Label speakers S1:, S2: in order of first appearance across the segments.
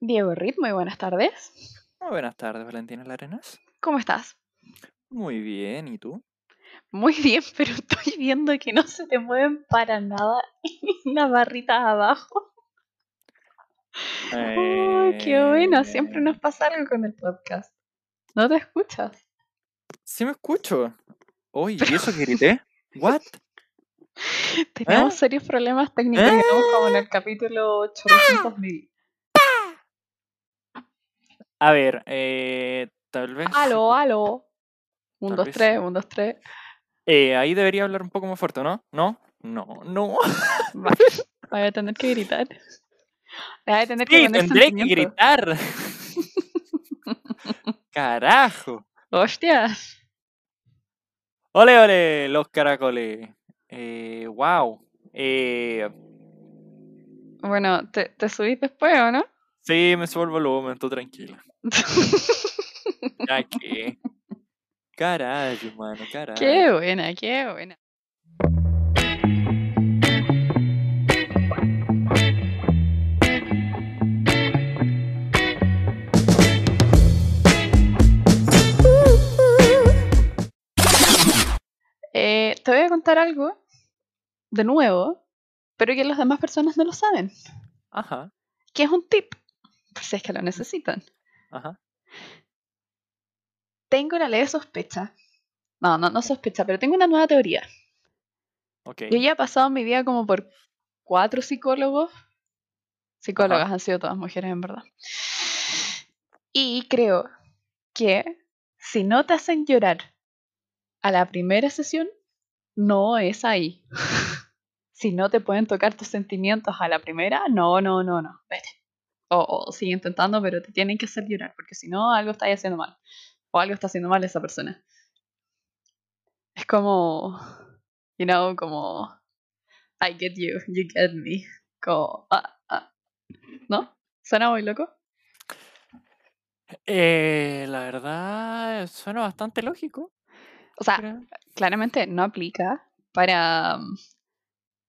S1: Diego Rit, muy buenas tardes.
S2: Muy buenas tardes, Valentina Larenas.
S1: ¿Cómo estás?
S2: Muy bien, ¿y tú?
S1: Muy bien, pero estoy viendo que no se te mueven para nada las barritas abajo. Ay, qué bueno, siempre
S2: Eh,
S1: nos pasa algo con el podcast. ¿No te escuchas?
S2: Sí me escucho. Uy, ¿y eso que grité? ¿What?
S1: Tenemos
S2: ¿Eh?
S1: serios problemas técnicos,
S2: ¿Eh?
S1: digamos, como en el capítulo 800 mil.
S2: A ver, eh, tal vez...
S1: Aló, aló. Un, dos,
S2: vez
S1: tres, un, dos, tres.
S2: Eh, ahí debería hablar un poco más fuerte, ¿no? ¿No? No, no.
S1: Voy a tener que gritar. Voy a tener que
S2: Sí,
S1: poner
S2: tendré que gritar. Carajo.
S1: Hostias.
S2: Ole, ole, los caracoles. Eh, wow. Eh,
S1: Bueno, ¿te, te subís después o no?
S2: sí, me subo el volumen, tú tranquila. Ya que... Carajo, mano, carajo.
S1: qué buena, qué buena. Eh, te voy a contar algo de nuevo, pero que las demás personas no lo saben.
S2: Ajá,
S1: Que es un tip, por si es que lo necesitan.
S2: Ajá.
S1: Tengo la leve sospecha. No, no, no sospecha, pero tengo una nueva teoría.
S2: Ok.
S1: Yo ya he pasado mi vida como por cuatro psicólogos. Psicólogas han sido todas mujeres, en verdad. Y creo que si no te hacen llorar a la primera sesión, no es ahí. si no te pueden tocar tus sentimientos a la primera, no, no, no, no. Vete. O, o sigue intentando, pero te tienen que hacer llorar, porque si no, algo está haciendo mal. O algo está haciendo mal esa persona. Es como, you know, como, I get you, you get me. Como, ah, ah. ¿No? ¿Suena muy loco?
S2: Eh, la verdad, suena bastante lógico.
S1: O sea,
S2: pero-
S1: claramente no aplica para,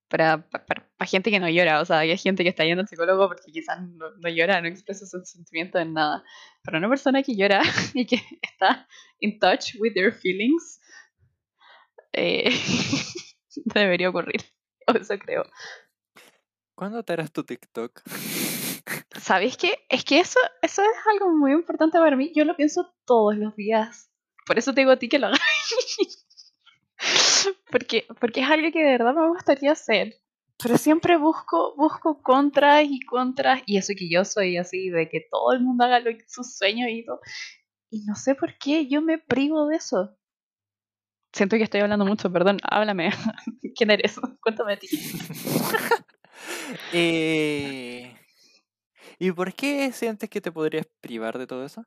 S1: para, pa- para, para gente que no llora. O sea, hay gente que está yendo al psicólogo porque quizás no, no llora, no expresa sus sentimientos en nada. Pero una persona que llora y que está in touch with their feelings, eh, debería ocurrir. O eso creo.
S2: ¿Cuándo te harás tu TikTok?
S1: ¿Sabéis qué? Es que eso, eso es algo muy importante para mí. Yo lo pienso todos los días. Por eso te digo a ti que lo hagas. porque, porque es algo que de verdad me gustaría hacer. Pero siempre busco, busco contras y contras. Y eso que yo soy así, de que todo el mundo haga lo sus sueños y todo. Y no sé por qué yo me privo de eso. Siento que estoy hablando mucho, perdón. Háblame. ¿Quién eres? Cuéntame a ti.
S2: Eh, ¿Y por qué sientes que te podrías privar de todo eso?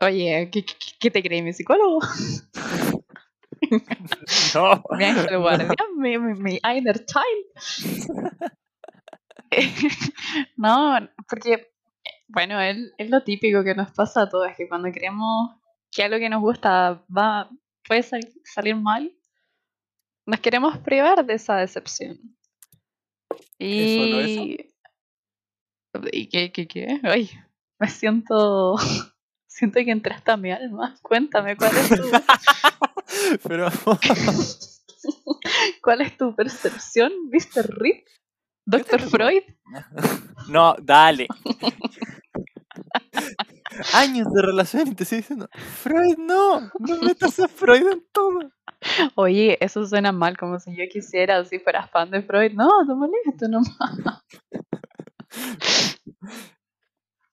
S1: Oye, ¿qué, qué, qué te crees, mi psicólogo?
S2: No.
S1: mi ángel guardián, mi, mi, mi inner child. no, porque, bueno, es, es lo típico que nos pasa a todos, es que cuando creemos que algo que nos gusta va, puede sal- salir mal, nos queremos privar de esa decepción.
S2: ¿Es solo eso?
S1: Y... ¿Y qué, qué, qué? Ay, me siento... Siento que entraste a mi alma. Cuéntame, ¿cuál es tu...
S2: Pero
S1: ¿Cuál es tu percepción, Mr. Reed? ¿Doctor
S2: tengo?
S1: Freud?
S2: no, dale. Años de relación y te estoy diciendo, Freud no, no metas a Freud en todo.
S1: Oye, eso suena mal, como si yo quisiera, si fuera fan de Freud. No, no molesto nomás.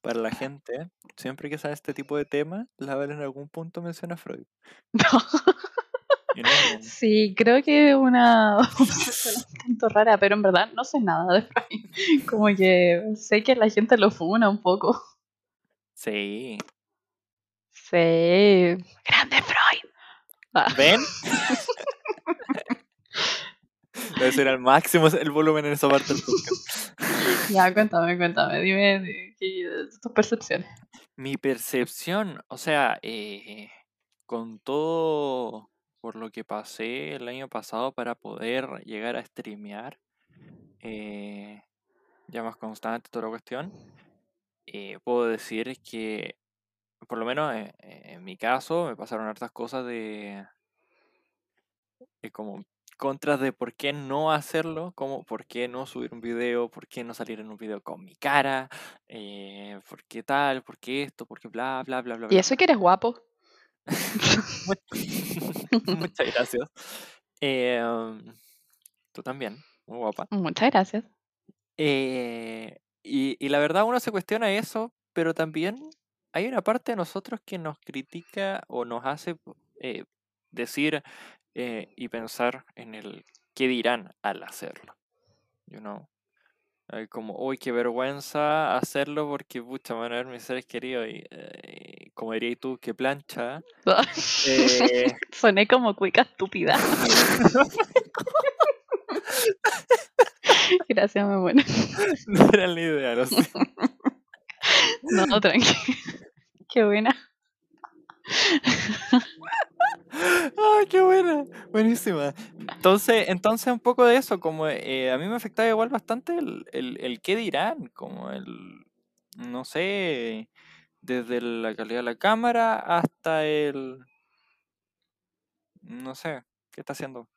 S2: Para la gente, siempre que sale este tipo de tema, la Val en algún punto menciona a Freud.
S1: No. Sí, creo que es una obsesión un tanto rara, pero en verdad no sé nada de Freud. Como que sé que la gente lo funa un poco.
S2: Sí.
S1: Sí. Grande Freud. Ah,
S2: ¿Ven? Debe ser al máximo el volumen en esa parte del podcast.
S1: ya, cuéntame, cuéntame. Dime tus percepciones.
S2: Mi percepción, o sea, eh, con todo por lo que pasé el año pasado para poder llegar a streamear, eh, ya más constante toda la cuestión, eh, puedo decir que, por lo menos en, en mi caso, me pasaron hartas cosas de, de como contras de por qué no hacerlo, como por qué no subir un video, por qué no salir en un video con mi cara, eh, por qué tal, por qué esto, por qué bla, bla, bla, bla.
S1: Y
S2: bla,
S1: eso que eres guapo.
S2: Muchas gracias. Eh, um, tú también, muy guapa.
S1: Muchas gracias.
S2: Eh, y, y la verdad uno se cuestiona eso, pero también hay una parte de nosotros que nos critica o nos hace eh, decir eh, y pensar en el qué dirán al hacerlo. You know? Hay como, uy, qué vergüenza hacerlo porque, pucha, van a ver mis seres queridos y, eh, como dirías tú, qué plancha. Eh,
S1: Soné como cuica estúpida. Gracias, muy buena.
S2: no era la idea, lo sé.
S1: No, tranqui. Qué buena.
S2: ¡Ay, qué buena! Buenísima. Entonces, entonces un poco de eso, como eh, a mí me afectaba igual bastante el, el, el qué dirán, como el, no sé, desde la calidad de la cámara hasta el, no sé, ¿qué está haciendo?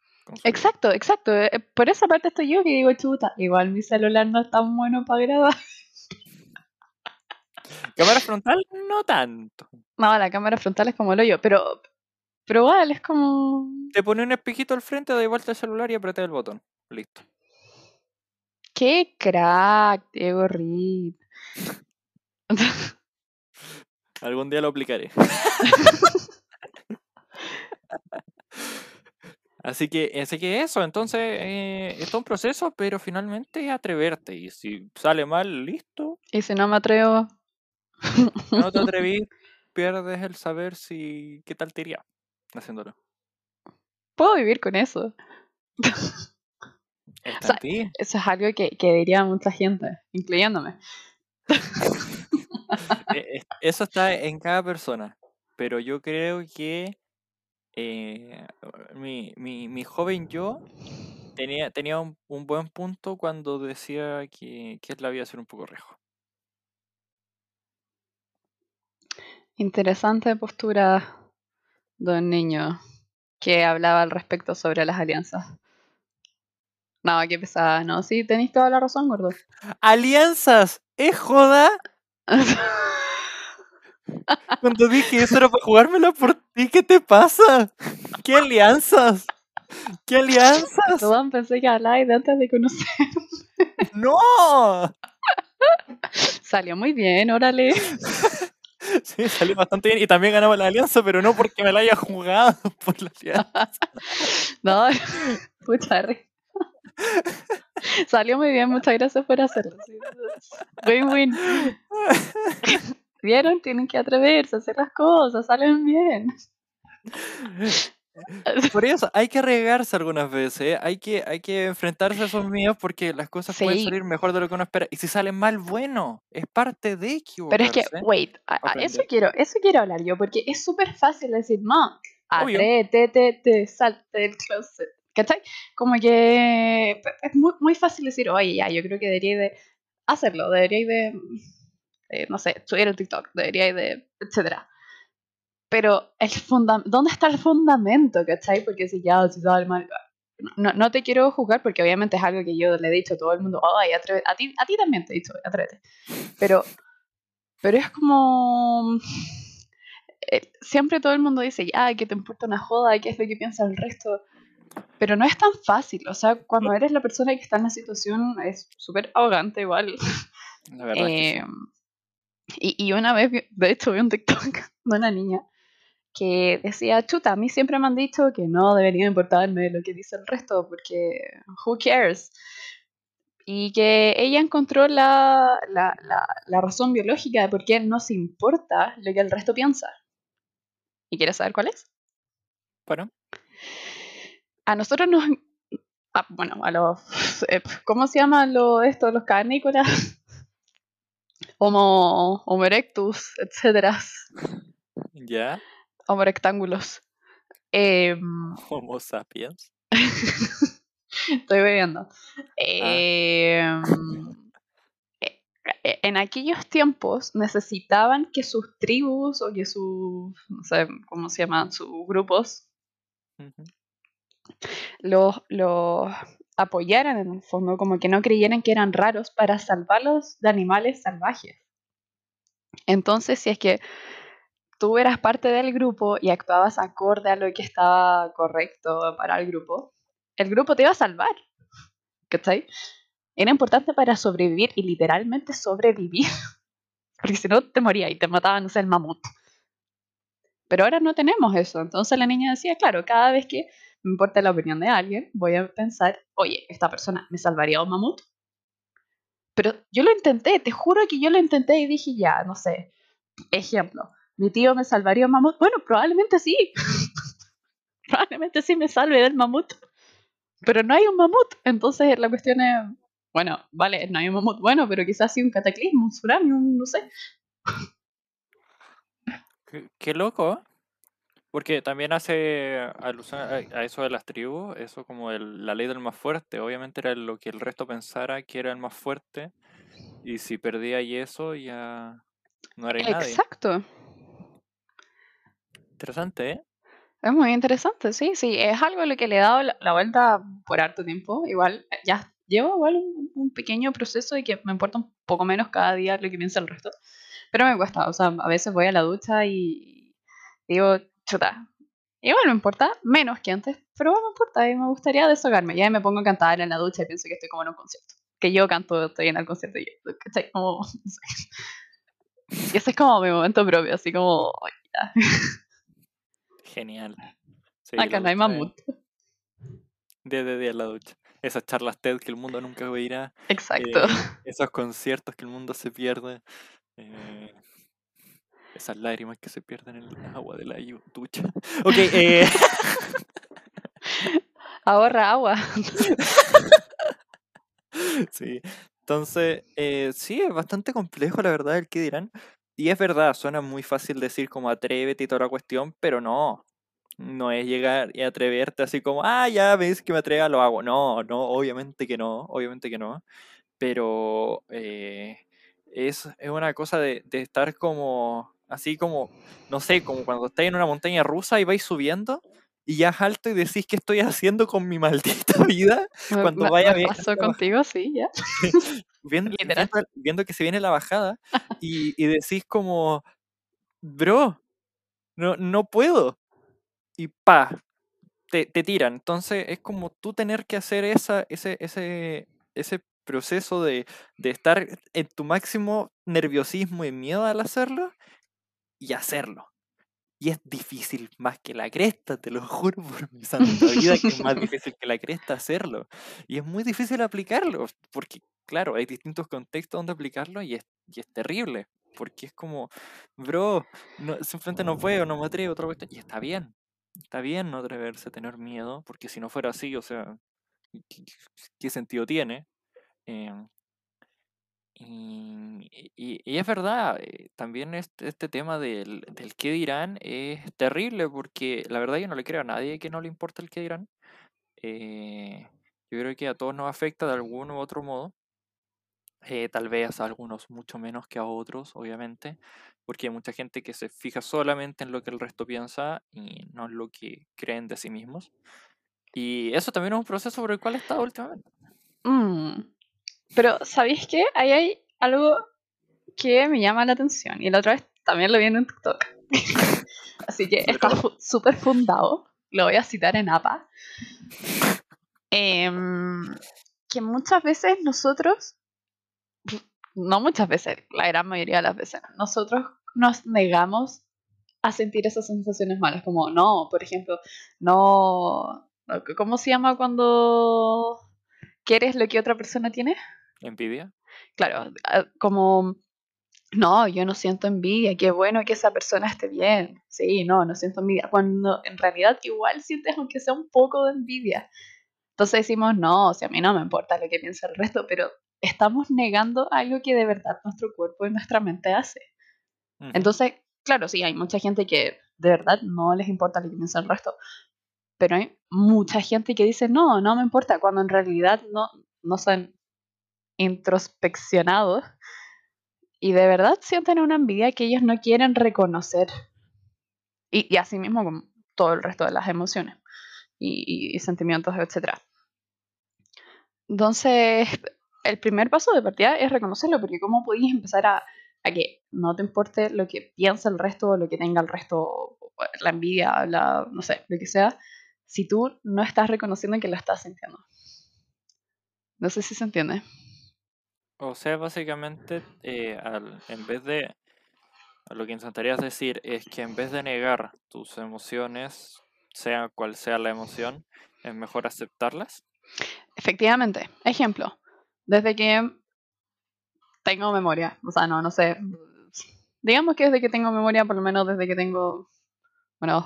S1: Exacto, exacto. Eh, Por esa parte estoy yo que digo, chuta, igual mi celular no es tan bueno para grabar.
S2: Cámara frontal, no tanto.
S1: No, la cámara frontal es como el hoyo, pero, pero igual es como...
S2: Te pone un espejito al frente, da vuelta el celular y apreté el botón. Listo.
S1: ¡Qué crack, Diego Reed!
S2: Algún día lo aplicaré. Así que, así que eso, entonces eh, es un proceso, pero finalmente es atreverte. Y si sale mal, listo.
S1: Y si no me atrevo,
S2: No te atreví, pierdes el saber si qué tal te iría haciéndolo.
S1: puedo vivir con eso. Sea. Eso es algo que, que diría mucha gente, incluyéndome.
S2: Eh, eh, Eso está en cada persona. Pero yo creo que eh, mi, mi, mi joven yo tenía, tenía un, un buen punto cuando decía que, que la vida ser un poco rejo.
S1: Interesante postura de un niño que hablaba al respecto sobre las alianzas. No, qué pesada, no, sí, tenéis toda la razón, gordo.
S2: ¡Alianzas! ¿Es joda? Cuando dije eso era para jugármela por ti, ¿qué te pasa? ¿Qué alianzas? ¿Qué alianzas?
S1: Perdón, pensé que hablabais de antes de conocer.
S2: ¡No!
S1: Salió muy bien, órale.
S2: Sí, salió bastante bien y también ganamos la alianza, pero no porque me la haya jugado por la alianza.
S1: No, pucha. Salió muy bien, muchas gracias por hacerlo. Win-win. ¿Vieron? Tienen que atreverse a hacer las cosas, salen bien.
S2: Por eso hay que arriesgarse algunas veces, ¿eh? hay, que, hay que enfrentarse a esos miedos porque las cosas pueden
S1: Sí.
S2: salir mejor de lo que uno espera. Y si salen mal, bueno, es parte de
S1: Pero es que,
S2: equivocarse.
S1: wait, a- a eso quiero, eso quiero hablar yo, porque es súper fácil decir, no,
S2: Obvio.
S1: atrévete, te, te, salte del closet. ¿Cachai? Como que es muy, muy fácil decir, oye, ya, yo creo que debería de hacerlo, debería de, eh, no sé, subir el TikTok, debería de, etcétera. Pero el funda ¿dónde está el fundamento, cachai? Porque si ya, si sale mal, no, no te quiero juzgar porque obviamente es algo que yo le he dicho a todo el mundo, ay, atrévete, a ti, a ti también te he dicho, atrévete. Pero, pero es como... eh, siempre todo el mundo dice, ya, que te importa una joda, qué es lo que piensa el resto. Pero no es tan fácil, o sea, cuando eres la persona que está en la situación es súper arrogante igual.
S2: La verdad es que sí.
S1: Eh, y, y una vez, de hecho, vi un TikTok de una niña que decía, chuta, a mí siempre me han dicho que no debería importarme lo que dice el resto, porque who cares? Y que ella encontró la, la, la, la razón biológica de por qué nos importa lo que el resto piensa. ¿Y quieres saber cuál es?
S2: Bueno,
S1: A nosotros nos... ah, bueno, a los... eh, ¿Cómo se llaman lo, esto? Los cavernícolas. Homo, Homo erectus, etcétera.
S2: ya,
S1: Homo rectángulos. Em,
S2: Homo sapiens.
S1: estoy bebiendo. Eh, eh, en aquellos tiempos necesitaban que sus tribus o que sus, no sé cómo se llaman, sus grupos, los, los apoyaran en el fondo, como que no creyeran que eran raros para salvarlos de animales salvajes. Entonces, si es que tú eras parte del grupo y actuabas acorde a lo que estaba correcto para el grupo, el grupo te iba a salvar. ¿Cachai? Era importante para sobrevivir y literalmente sobrevivir. Porque si no te morías y te mataban, no el mamut. Pero ahora no tenemos eso. Entonces la niña decía, claro, cada vez que me importa la opinión de alguien, voy a pensar, oye, esta persona me salvaría un mamut. Pero yo lo intenté, te juro que yo lo intenté y dije, ya, no sé. Ejemplo, mi tío me salvaría un mamut. Bueno, probablemente sí. probablemente sí me salve del mamut. Pero no hay un mamut. Entonces la cuestión es, bueno, vale, no hay un mamut bueno, pero quizás sí un cataclismo, un tsunami, un no sé.
S2: Qué, qué loco, ¿eh? Porque también hace alusión a, a eso de las tribus, eso como el- la ley del más fuerte. Obviamente era lo que el resto pensara que era el más fuerte. Y si perdía y eso, ya no era nadie.
S1: Exacto.
S2: Interesante, ¿eh?
S1: Es muy interesante, sí, sí. Es algo a lo que le he dado la, vuelta por harto tiempo. Igual, eh, ya llevo igual un, un pequeño proceso y que me importa un poco menos cada día lo que piensa el resto. Pero me cuesta, o sea, a veces voy a la ducha y digo, chuta, igual me importa, menos que antes, pero igual me importa y me gustaría desahogarme. Ya me pongo a cantar en la ducha y pienso que estoy como en un concierto. Que yo canto, estoy en el concierto y yo, ¿cachai? Como, no sé. Y ese es como mi momento propio, así como, "Ay, ya,
S2: Genial. Sí,
S1: acá no hay mamut.
S2: Día de día en la ducha. Esas charlas TED que el mundo nunca oirá.
S1: Exacto.
S2: eh, esos conciertos que el mundo se pierde. eh, esas lágrimas que se pierden en el agua de la ducha. Ok, eh,
S1: Ahorra agua.
S2: sí. Entonces, eh, sí, es bastante complejo, la verdad, el que dirán. Y es verdad, suena muy fácil decir como atrévete y toda la cuestión, pero no. No es llegar y atreverte así como, ah, ya dices que me atreva, lo hago. No, no, obviamente que no, obviamente que no. Pero eh, es, es una cosa de, de estar como, así como, no sé, como cuando estáis en una montaña rusa y vais subiendo y ya es alto y decís, ¿qué estoy haciendo con mi maldita vida? Cuando
S1: me-
S2: vaya
S1: me
S2: bien
S1: pasó contigo, sí, ya.
S2: Viendo, viendo que se viene la bajada y, y decís como, bro, no, no puedo. Y pa, te, te tiran. Entonces es como tú tener que hacer esa, ese, ese, ese proceso de, de estar en tu máximo nerviosismo y miedo al hacerlo y hacerlo. Y es difícil más que la cresta, te lo juro por mi santa vida que es más difícil que la cresta hacerlo. Y es muy difícil aplicarlo, porque claro, hay distintos contextos donde aplicarlo y es, y es terrible. Porque es como, bro, no, simplemente no puedo, no me atrevo, otra cuestión. Y está bien, está bien no atreverse, tener miedo, porque si no fuera así, o sea, ¿qué, sentido tiene? Em, y, y- es verdad, eh, también este, este tema del, del qué dirán es terrible porque la verdad yo no le creo a nadie que no le importe el qué dirán. Eh, yo creo que a todos nos afecta de algún u otro modo. eh, tal vez a algunos mucho menos que a otros, obviamente, porque hay mucha gente que se fija solamente en lo que el resto piensa y no en lo que creen de sí mismos. Y eso también es un proceso por el cual he estado últimamente.
S1: Mm. Pero, ¿sabéis qué? Ahí hay algo que me llama la atención. Y la otra vez también lo vi en TikTok. Así que está fu- súper fundado. Lo voy a citar en APA. Em, que muchas veces nosotros, no muchas veces, la gran mayoría de las veces, nosotros nos negamos a sentir esas sensaciones malas. Como, no, por ejemplo, no. ¿Cómo se llama cuando quieres lo que otra persona tiene?
S2: ¿Envidia?
S1: claro, ah, como, no, yo no siento envidia, qué bueno que esa persona esté bien. Sí, no, no siento envidia. Cuando en realidad igual sientes aunque sea un poco de envidia. Entonces decimos, no, si a mí no me importa lo que piensa el resto, pero estamos negando algo que de verdad nuestro cuerpo y nuestra mente hace. Entonces, claro, sí, hay mucha gente que de verdad no les importa lo que piensa el resto, pero hay mucha gente que dice, no, no me importa, cuando en realidad no, no se han introspeccionado y de verdad sienten una envidia que ellos no quieren reconocer. Y, y así mismo con todo el resto de las emociones y, sentimientos, etc. Entonces, el primer paso de partida es reconocerlo, porque ¿cómo podéis empezar a, a, que no te importe lo que piensa el resto, lo que tenga el resto, la envidia, la, no sé, lo que sea, si tú no estás reconociendo que lo estás sintiendo? No sé si se entiende.
S2: O sea, básicamente, eh, en vez de, lo que intentarías decir es que en vez de negar tus emociones, sea cual sea la emoción, es mejor aceptarlas.
S1: Efectivamente. Ejemplo, desde que tengo memoria, o sea, no, no sé, digamos que desde que tengo memoria, por lo menos desde que tengo, bueno,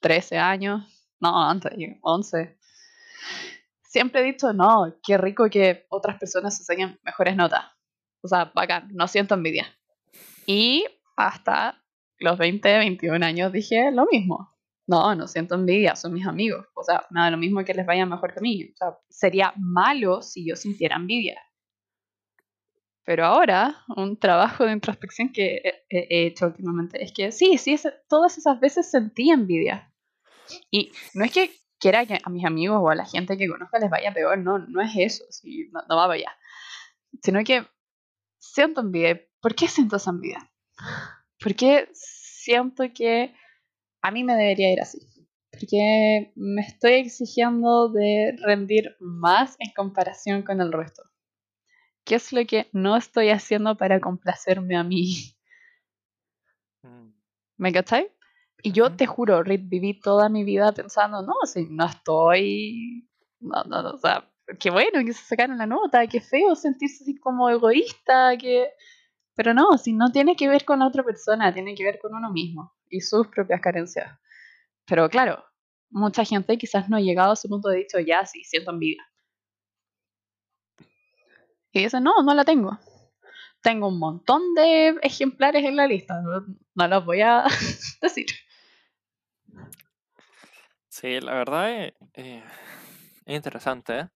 S1: 13 años, no, antes, 11. Siempre he dicho, no, qué rico que otras personas se saquen mejores notas. O sea, bacán, no siento envidia. Y hasta los 20, 21 años dije lo mismo. No, no siento envidia, son mis amigos. O sea, nada, lo mismo que les vaya mejor que a mí. O sea, sería malo si yo sintiera envidia. Pero ahora, un trabajo de introspección que he, hecho últimamente es que sí, sí, todas esas veces sentí envidia. Y no es que quiera que a mis amigos o a la gente que conozca les vaya peor, no, no es eso, sí, no, no va para allá. Sino que siento envidia. ¿Por qué siento esa envidia? Porque siento que a mí me debería ir así. Porque me estoy exigiendo de rendir más en comparación con el resto. ¿Qué es lo que no estoy haciendo para complacerme a mí? Mm. ¿Me cachai? Y yo te juro, Rit, viví toda mi vida pensando, no, si no estoy. No, no, o sea, qué bueno que se sacaron la nota, qué feo sentirse así como egoísta, que. Pero no, si no tiene que ver con la otra persona, tiene que ver con uno mismo y sus propias carencias. Pero claro, mucha gente quizás no ha llegado a ese punto de dicho, ya, sí, siento envidia. Y dice, no, no la tengo. Tengo un montón de ejemplares en la lista, no, los voy a decir.
S2: Sí, la verdad es, eh, es interesante, ¿eh?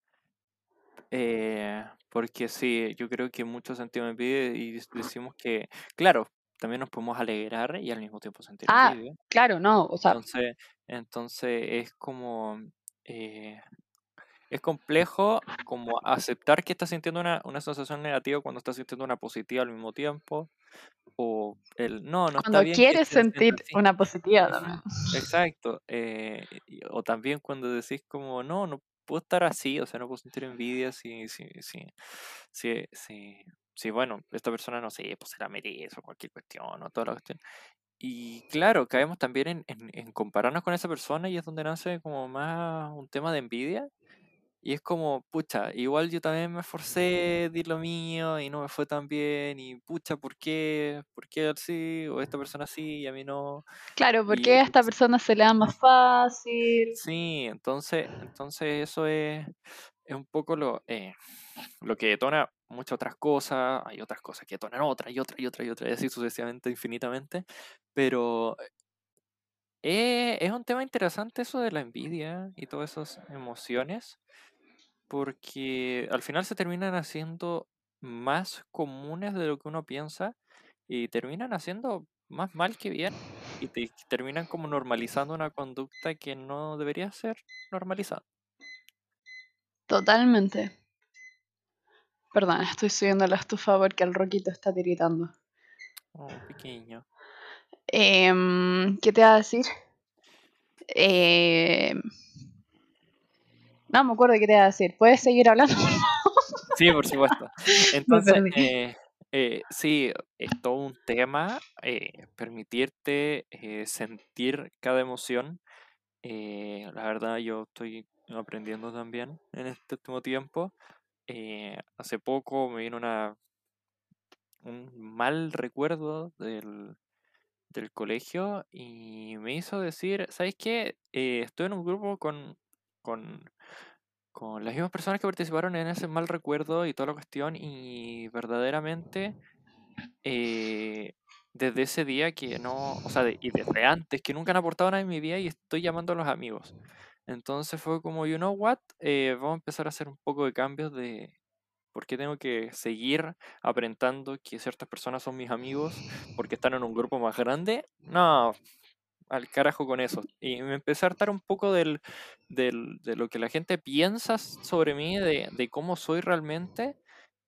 S2: ¿eh? porque sí, yo creo que muchos sentimos envidia y decimos que, claro, también nos podemos alegrar y al mismo tiempo sentir
S1: ah, Claro, no, o sea.
S2: Entonces, entonces es como. Eh, es complejo como aceptar que estás sintiendo una, una, sensación negativa cuando estás sintiendo una positiva al mismo tiempo. O el no, no
S1: Cuando
S2: está bien
S1: quieres sentir una positiva también.
S2: Exacto. Eh, o también cuando decís como no, no puedo estar así, o sea, no puedo sentir envidia si, si, si, si, si, sí, bueno, esta persona no sé, pues se la merece o cualquier cuestión o toda la cuestión. Y claro, caemos también en, en, compararnos con esa persona y es donde nace como más un tema de envidia. Y es como, pucha, igual yo también me esforcé, di lo mío y no me fue tan bien. Y pucha, ¿por qué? ¿Por qué así? O esta persona sí y a mí no.
S1: Claro, ¿por qué a esta persona se le da más fácil?
S2: Sí, entonces, entonces eso es, es un poco lo, eh, lo que detona muchas otras cosas, hay otras cosas que detonan otra y otra y otra y otra, y así sucesivamente, infinitamente, pero eh, es un tema interesante eso de la envidia y todas esas emociones, porque al final se terminan haciendo más comunes de lo que uno piensa y terminan haciendo más mal que bien y te, terminan como normalizando una conducta que no debería ser normalizada.
S1: Totalmente. Perdón, estoy subiendo la estufa porque el roquito está tiritando.
S2: Oh, pequeño.
S1: Em, ¿Qué te va a decir? Em, no me acuerdo qué te va a decir. ¿Puedes seguir hablando?
S2: sí, por supuesto. Entonces, eh, eh, sí, es todo un tema eh, permitirte sentir cada emoción. la verdad, yo estoy aprendiendo también en este último tiempo. Hace poco me vino una, un mal recuerdo del, del colegio y me hizo decir, ¿sabes qué? Eh, estoy en un grupo con, con, con las mismas personas que participaron en ese mal recuerdo y toda la cuestión y verdaderamente eh, desde ese día que no, o sea, y desde antes que nunca han aportado nada en mi vida y estoy llamando a los amigos. Entonces fue como, you know what, eh, vamos a empezar a hacer un poco de cambios de, ¿Por qué tengo que seguir aparentando que ciertas personas son mis amigos porque están en un grupo más grande? No, al carajo con eso. Y me empecé a hartar un poco del, del- de lo que la gente piensa sobre mí, de, de cómo soy realmente.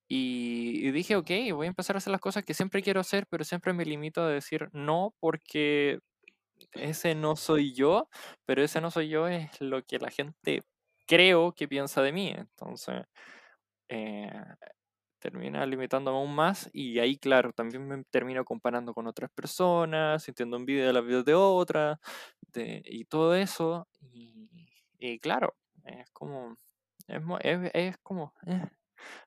S2: Y, dije, ok, voy a empezar a hacer las cosas que siempre quiero hacer, pero siempre me limito a decir no porque ese no soy yo, pero ese no soy yo es lo que la gente creo que piensa de mí. Entonces, eh, termina limitándome aún más y ahí, claro, también me termino comparando con otras personas, sintiendo envidia de las vidas de otras y todo eso. Y, claro, es como, es, mo- es- es como eh,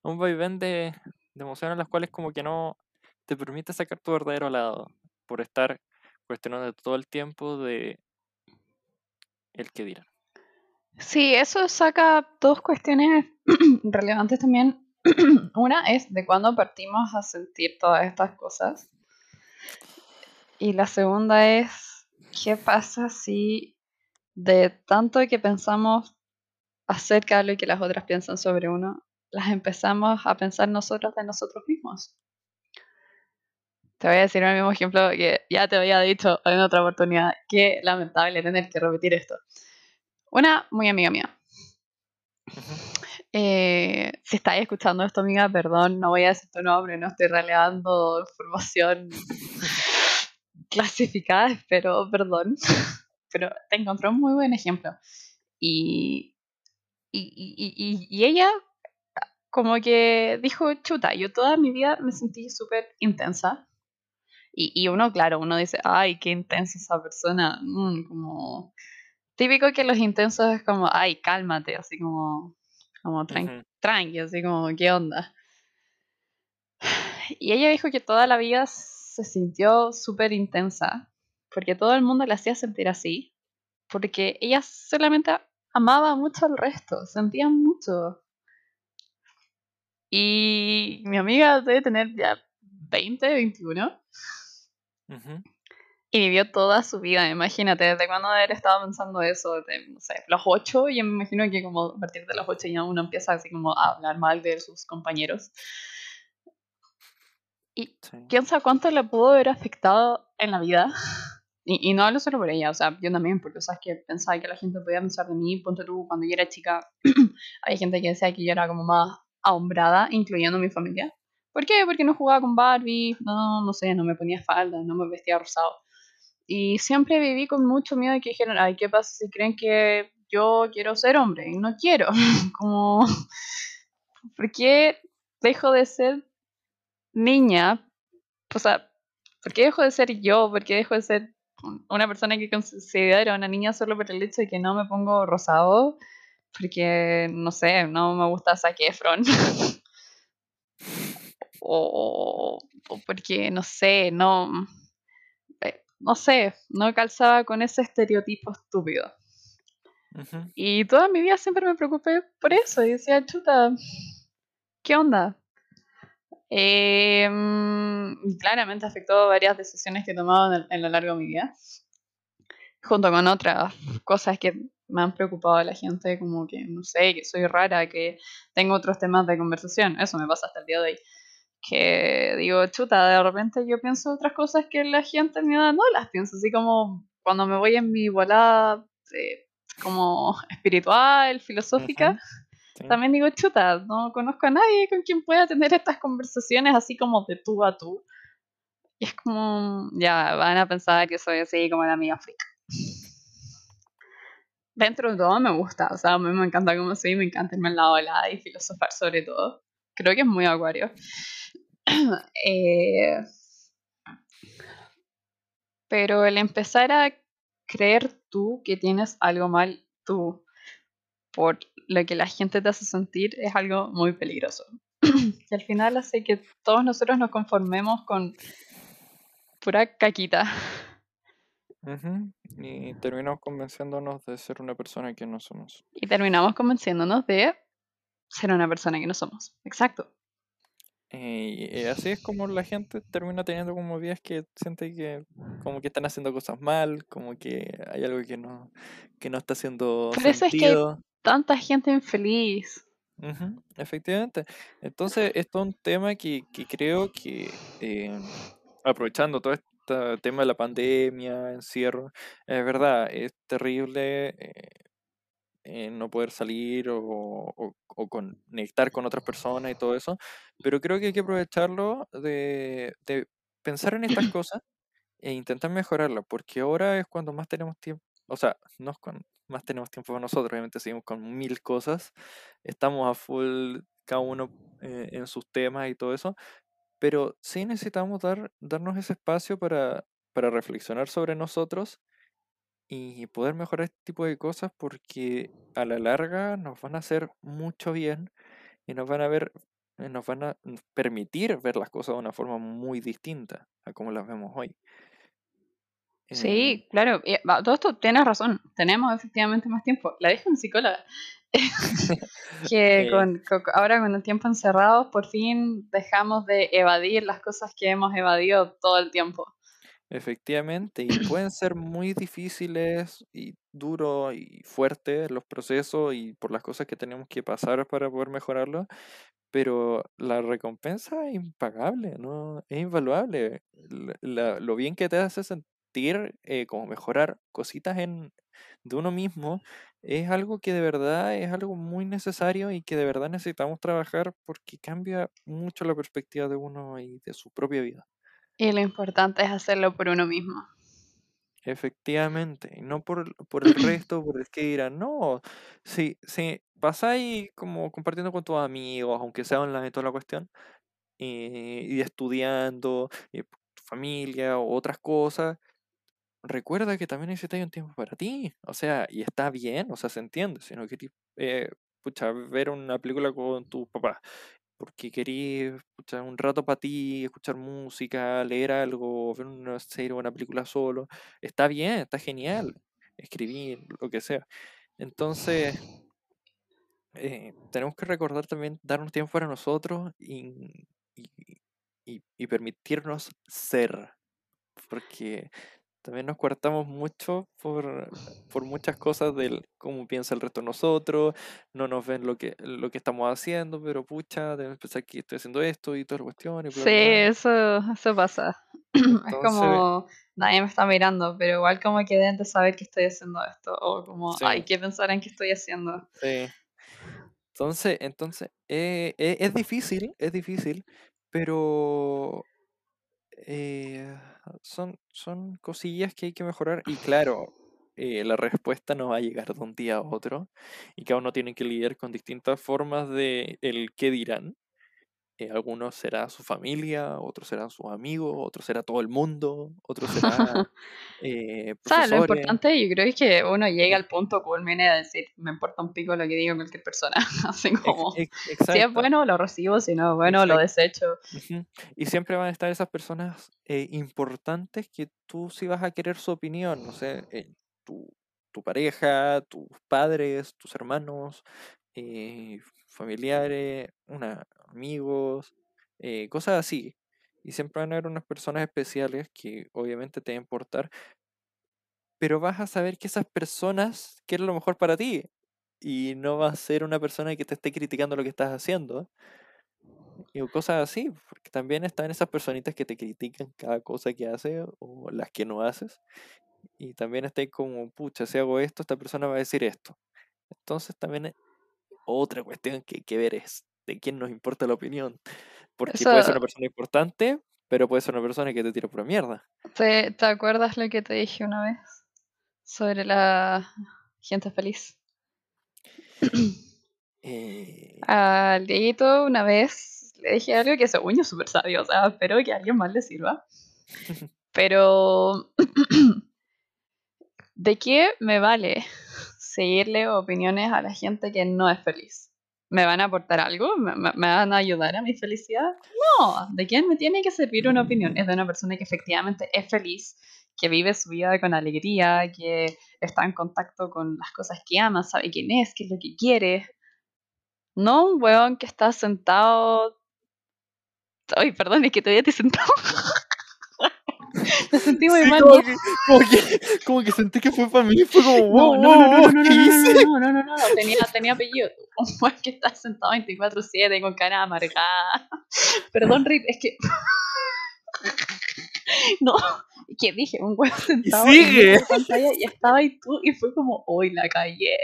S2: un vaivén de, de emociones las cuales como que no te permite sacar tu verdadero lado por estar cuestionando todo el tiempo de el que dirán.
S1: Sí, eso saca dos cuestiones relevantes también. Una es de cuándo partimos a sentir todas estas cosas. Y la segunda es, ¿qué pasa si de tanto que pensamos acerca de lo que las otras piensan sobre uno, las empezamos a pensar nosotros de nosotros mismos? Te voy a decir el mismo ejemplo que ya te había dicho en otra oportunidad. Qué lamentable tener que repetir esto. Una muy amiga mía.
S2: Ujú.
S1: Eh, si estáis escuchando esto, amiga, perdón, no voy a decir tu nombre, no estoy relevando información clasificada, pero perdón. Pero te encontré un muy buen ejemplo. Y, y, y, y, ella como que dijo, chuta, yo toda mi vida me sentí súper intensa. Y uno, claro, uno dice, ay, qué intensa esa persona. mm, como típico que los intensos es como, ay, cálmate, así como, como tran- tranqui, así como, ¿qué onda? Y ella dijo que toda la vida se sintió súper intensa, porque todo el mundo la hacía sentir así, porque ella solamente amaba mucho al resto, sentía mucho. Y mi amiga debe tener ya 20, 21,
S2: Ujú.
S1: Y vivió toda su vida, imagínate, desde cuando haber estado pensando eso, desde, no sé, los 8, y me imagino que como a partir de los 8 ya uno empieza así como a hablar mal de sus compañeros. Y
S2: Sí.
S1: piensa cuánto le pudo haber afectado en la vida. Y, y no hablo solo por ella, o sea, yo también, porque sabes que pensaba que la gente podía pensar de mí. Ponte tú, cuando yo era chica, hay gente que decía que yo era como más ahombrada, incluyendo mi familia. ¿Por qué? Porque no jugaba con Barbie, no, no sé, no me ponía falda, no me vestía rosado. Y siempre viví con mucho miedo de que dijeran, ay, ¿qué pasa si creen que yo quiero ser hombre? Y no quiero. como, ¿por qué dejo de ser niña? O sea, ¿por qué dejo de ser yo? ¿Por qué dejo de ser un- una persona que considero una niña solo por el hecho de que no me pongo rosado? Porque, no sé, no me gusta Zac Efron. o, o porque, no sé, no... No sé, no calzaba con ese estereotipo estúpido. Y toda mi vida siempre me preocupé por eso. Y decía, chuta, ¿qué onda? Eh, y claramente afectó varias decisiones que he tomado en, en lo largo de mi vida. Junto con otras cosas que me han preocupado a la gente, como que, no sé, que soy rara, que tengo otros temas de conversación. Eso me pasa hasta el día de hoy. Que digo, chuta, de repente yo pienso otras cosas que la gente en mi edad no las piensa. Así como cuando me voy en mi volada eh, como espiritual, filosófica.
S2: Sí.
S1: también digo, chuta, no conozco a nadie con quien pueda tener estas conversaciones así como de tú a tú. Y es como, ya, van a pensar que soy así como la amiga freak. Dentro de todo me gusta, o sea, a mí me encanta cómo soy, me encanta irme en la ola y filosofar sobre todo. Creo que es muy acuario. Eh, pero el empezar a creer tú que tienes algo mal tú por lo que la gente te hace sentir es algo muy peligroso. y al final hace que todos nosotros nos conformemos con pura caquita.
S2: Y terminamos convenciéndonos de ser una persona que no somos.
S1: Y terminamos convenciéndonos de ser una persona que no somos. Exacto.
S2: Eh, y así es como la gente termina teniendo como días que siente que como que están haciendo cosas mal, como que hay algo que no, que no está haciendo
S1: Por eso es que hay
S2: sentido.
S1: tanta gente infeliz.
S2: Ujú, efectivamente. Entonces, esto es un tema que, que creo que, eh, aprovechando todo este tema de la pandemia, encierro, es verdad, es terrible eh, eh, no poder salir o, o- o conectar con otras personas y todo eso, pero creo que hay que aprovecharlo de, de pensar en estas cosas e intentar mejorarla, porque ahora es cuando más tenemos tiempo, o sea, no es cuando más tenemos tiempo para nosotros, obviamente seguimos con mil cosas, estamos a full cada uno eh, en sus temas y todo eso, pero sí necesitamos dar, darnos ese espacio para, para reflexionar sobre nosotros y poder mejorar este tipo de cosas porque a la larga nos van a hacer mucho bien y nos van a ver, eh, nos van a permitir ver las cosas de una forma muy distinta a como las vemos hoy. Eh,
S1: Sí, claro, y, va, todo esto tienes razón, tenemos efectivamente más tiempo. La dije un psicóloga, que con, con- ahora con el tiempo encerrados, por fin dejamos de evadir las cosas que hemos evadido todo el tiempo.
S2: Efectivamente, y pueden ser muy difíciles y duros y fuertes los procesos y por las cosas que tenemos que pasar para poder mejorarlo, pero la recompensa es impagable, ¿no? Es invaluable. La- la- lo bien que te hace sentir, eh, como mejorar cositas en, de uno mismo, es algo que de verdad es algo muy necesario y que de verdad necesitamos trabajar porque cambia mucho la perspectiva de uno y de su propia vida.
S1: Y lo importante es hacerlo por uno mismo.
S2: Efectivamente, no por, el- por el resto, por el que dirán, no, si, si pasáis como compartiendo con tus amigos, aunque sea online toda la cuestión, eh, y estudiando, tu familia o otras cosas, recuerda que también necesitas un tiempo para ti. O sea, y está bien, o sea, se entiende, sino que, eh, pucha, ver una película con tu papá, porque querías, pucha, un rato para ti, escuchar música, leer algo, ver una serie o una película solo, está bien, está genial, escribir, lo que sea. Entonces, eh, tenemos que recordar también darnos tiempo para nosotros y- y permitirnos ser, porque también nos coartamos mucho por, por muchas cosas del cómo piensa el resto de nosotros, no nos ven lo que, lo que estamos haciendo, pero pucha, deben pensar que estoy haciendo esto y toda la cuestión y bla,
S1: Sí, eso, eso pasa. Es como nadie me está mirando, pero igual como que deben de saber que estoy haciendo esto, o como hay que pensar en que estoy haciendo.
S2: sí. Entonces, entonces, eh, eh, es difícil, es difícil, pero eh, son, son cosillas que hay que mejorar y claro, eh, la respuesta no va a llegar de un día a otro y cada uno tiene que lidiar con distintas formas de el qué dirán. Eh, algunos será su familia, otros serán sus amigos, otros será todo el mundo, otros será eh,
S1: O sea, lo importante yo creo es que uno llegue al punto culmine de decir, me importa un pico lo que diga cualquier persona. Así como, si es bueno, lo recibo, si no es bueno, lo
S2: exacto.
S1: desecho.
S2: Ujú. Y siempre van a estar esas personas eh, importantes que tú sí vas a querer su opinión, no sé, eh, tu, tu pareja, tus padres, tus hermanos, eh, familiares, una, amigos, eh, cosas así. Y siempre van a haber unas personas especiales que obviamente te van a importar, pero vas a saber que esas personas quieren lo mejor para ti. Y no va a ser una persona que te esté criticando lo que estás haciendo y cosas así, porque también están esas personitas que te critican cada cosa que haces o las que no haces. Y también está ahí como, pucha, si hago esto, esta persona va a decir esto. Entonces también hay otra cuestión que hay que ver es de quién nos importa la opinión. Porque puede ser
S1: Eso,
S2: una persona importante, pero puede ser una persona que te tira pura mierda.
S1: ¿te, te acuerdas lo que te dije una vez sobre la gente feliz?
S2: Eh,
S1: Al Dieguito una vez le dije algo que según yo es súper sabio, o sea, espero que a alguien más le sirva. Pero, ¿de qué me vale seguirle opiniones a la gente que no es feliz? ¿Me van a aportar algo? ¿Me, van a ayudar a mi felicidad? No, ¿de quién me tiene que servir una opinión? Es de una persona que efectivamente es feliz, que vive su vida con alegría, que está en contacto con las cosas que ama, sabe quién es, qué es lo que quiere. No un weón que está sentado. Ay, perdón, es que todavía estoy sentado. te sentí muy
S2: Sí,
S1: mal,
S2: como que, como, que, como que sentí que fue para mí, fue como,
S1: No,
S2: wow,
S1: no, no, no, no, no,
S2: ¿qué
S1: no, no, no, no, no, no, no, tenía, tenía apellido. Un weón que está sentado 24-7 con cara amargada. Perdón, Rip, es que. No, que dije, un weón sentado en
S2: sigue.
S1: esa pantalla y estaba ahí tú y fue como, uy, la callé.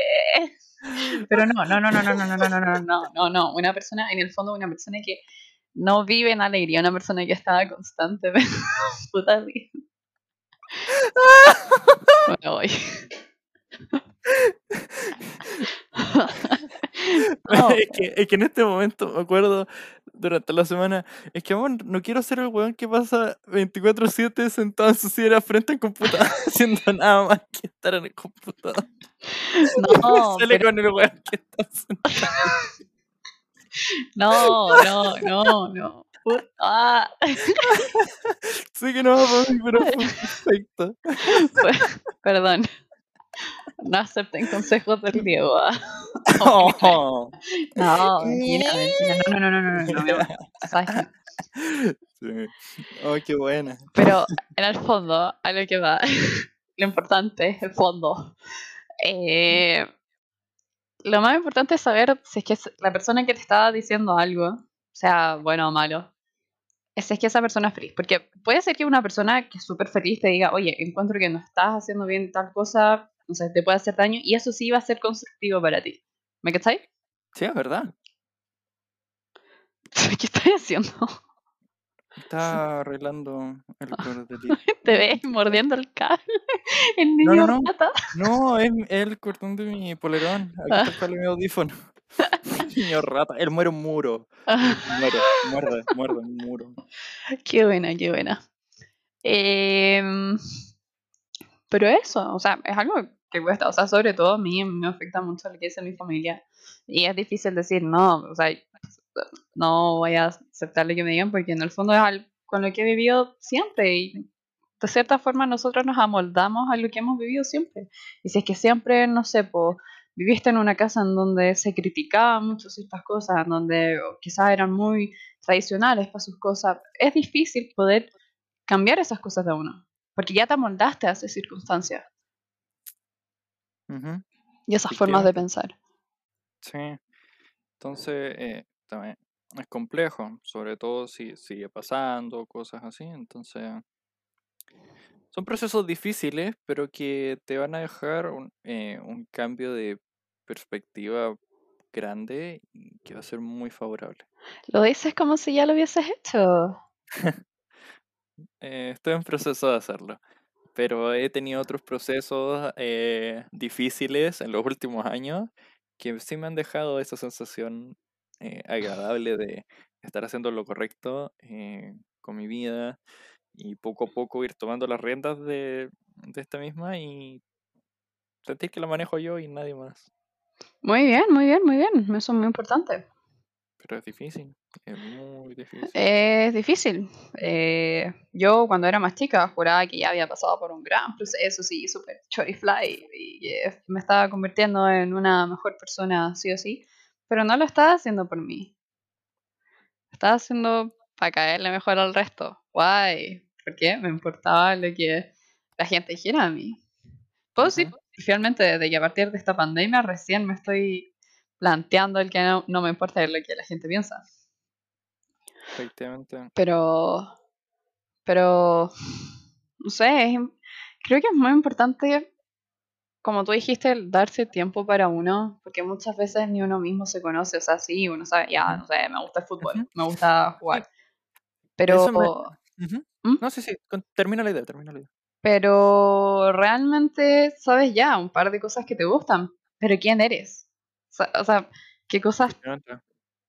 S1: Pero no, no, no, no, no, no, no, no, no, no, no, no, no, una persona, en el fondo, una persona que no vive en alegría, una persona que estaba constantemente puta Bueno, voy. No,
S2: es, que, es que en este momento me acuerdo durante la semana, es que amor, no quiero ser el weón que pasa 24-7 sentado en su silla frente al computador haciendo nada más que estar en el computador.
S1: no,
S2: Sale
S1: pero-
S2: con el weón que está sentado.
S1: no, no, no, no. Ah,
S2: Sé que no va mí, pero fue perfecto.
S1: perdón. No acepten consejos del Diego. ah.
S2: Oh.
S1: No, mentira, mentira. No, no, no, no, no, no, no,
S2: Sí. Oh, qué buena.
S1: Pero en el fondo, a lo que va, lo importante es el fondo. Eh, lo más importante es saber si es que la persona que te está diciendo algo, sea bueno o malo, si es que esa persona es feliz. Porque puede ser que una persona que es súper feliz te diga, oye, encuentro que no estás haciendo bien tal cosa, no sé, te puede hacer daño, y eso sí va a ser constructivo para ti. ¿Me cacháis?
S2: Sí, es verdad.
S1: ¿Qué estoy haciendo?
S2: Está arreglando el cordelito.
S1: Te ves mordiendo el cable. El
S2: No,
S1: niño
S2: no, no.
S1: rata.
S2: No, es el cordón de mi polerón. Aquí está el de audífono. Niño rata. Él muere un muro. Muere, muerde, muerde un muro.
S1: Qué buena, qué buena. Em, pero eso, o sea, es algo que cuesta, o sea, sobre todo a mí me afecta mucho lo que dice mi familia. Y es difícil decir, no, o sea, no voy a aceptar lo que me digan porque en el fondo es algo con lo que he vivido siempre y de cierta forma nosotros nos amoldamos a lo que hemos vivido siempre. Y si es que siempre, no sé, pues, viviste en una casa en donde se criticaban mucho ciertas cosas, en donde quizás eran muy tradicionales para sus cosas, es difícil poder cambiar esas cosas de uno, porque ya te amoldaste a esas circunstancias y esas formas de pensar.
S2: Sí. Entonces, eh, también es complejo, sobre todo si sigue pasando, cosas así. Entonces, son procesos difíciles, pero que te van a dejar un, eh, un cambio de perspectiva grande y que va a ser muy favorable.
S1: Lo dices como si ya lo hubieses hecho.
S2: Eh, estoy en proceso de hacerlo, pero he tenido otros procesos eh, difíciles en los últimos años que sí me han dejado esa sensación eh, agradable de estar haciendo lo correcto eh, con mi vida y poco a poco ir tomando las riendas de, de esta misma y sentir que la manejo yo y nadie más.
S1: Muy bien, muy bien, muy bien. Eso es muy importante.
S2: Pero es difícil, es muy difícil.
S1: Es difícil. Eh, yo cuando era más chica juraba que ya había pasado por un gran proceso, sí, súper fly y que me estaba convirtiendo en una mejor persona, sí o sí, pero no lo estaba haciendo por mí. Lo estaba haciendo para caerle mejor al resto. Guay. ¿Por qué? Me importaba lo que la gente dijera a mí. Puedo decir,
S2: Ujú.
S1: finalmente, desde que a partir de esta pandemia recién me estoy planteando el que no, no me importa lo que la gente piensa.
S2: Efectivamente.
S1: Pero, pero, no sé, es creo que es muy importante, como tú dijiste, darse tiempo para uno, porque muchas veces ni uno mismo se conoce, o sea, sí, uno sabe, ya, no sé, me gusta el fútbol, me gusta jugar, pero. ¿Mm?
S2: No, sí, sí, termina la idea, termina la idea.
S1: Pero realmente sabes ya un par de cosas que te gustan, pero ¿quién eres? O sea, o sea, ¿qué cosas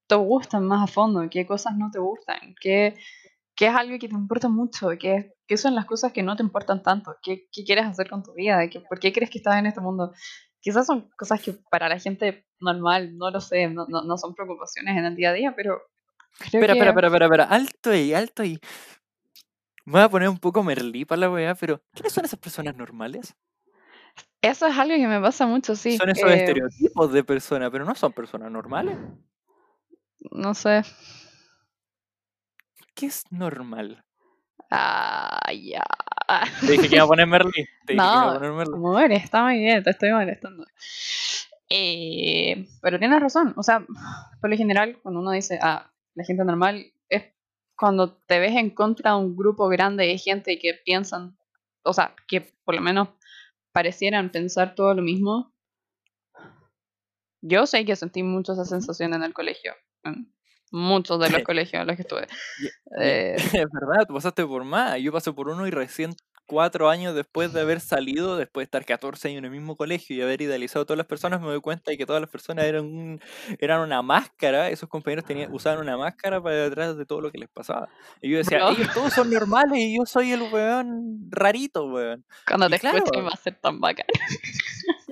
S1: te gustan más a fondo, qué cosas no te gustan, qué, qué es algo que te importa mucho, qué, qué son las cosas que no te importan tanto, qué, qué quieres hacer con tu vida, ¿Qué- por qué crees que estás en este mundo. Quizás son cosas que para la gente normal, no lo sé, no, no, no son preocupaciones en el día a día, pero creo
S2: Espera,
S1: que
S2: espera, espera, espera, espera, alto ahí, alto ahí. Me voy a poner un poco merlí para la weá, pero ¿quiénes son esas personas normales?
S1: eso es algo que me pasa mucho, sí.
S2: son esos
S1: eh,
S2: estereotipos de personas, pero no son personas normales.
S1: no sé.
S2: ¿Qué es normal?
S1: Ah, ya.
S2: Te dije que iba a poner Merly. Te dije que iba a
S1: No,
S2: poner
S1: amor, está muy bien, te estoy molestando. Eh, pero tienes razón, o sea, por lo general, cuando uno dice, ah, la gente normal, es cuando te ves en contra de un grupo grande de gente que piensan, o sea, que por lo menos parecieran pensar todo lo mismo. Yo sé que sentí mucho esa sensación en el colegio, en muchos de los colegios en los que estuve. Eh,
S2: Es verdad, tú pasaste por más. Yo pasé por uno y recién cuatro años después de haber salido, después de estar 14 años en el mismo colegio y haber idealizado a todas las personas, me doy cuenta de que todas las personas eran, un- eran una máscara. Esos compañeros tenían, usaban una máscara para detrás de todo lo que les pasaba. Y yo decía,
S1: Bro.
S2: ellos todos son normales y yo soy el weón rarito, weón.
S1: cuando
S2: y
S1: te
S2: claro.
S1: va a ser tan bacán.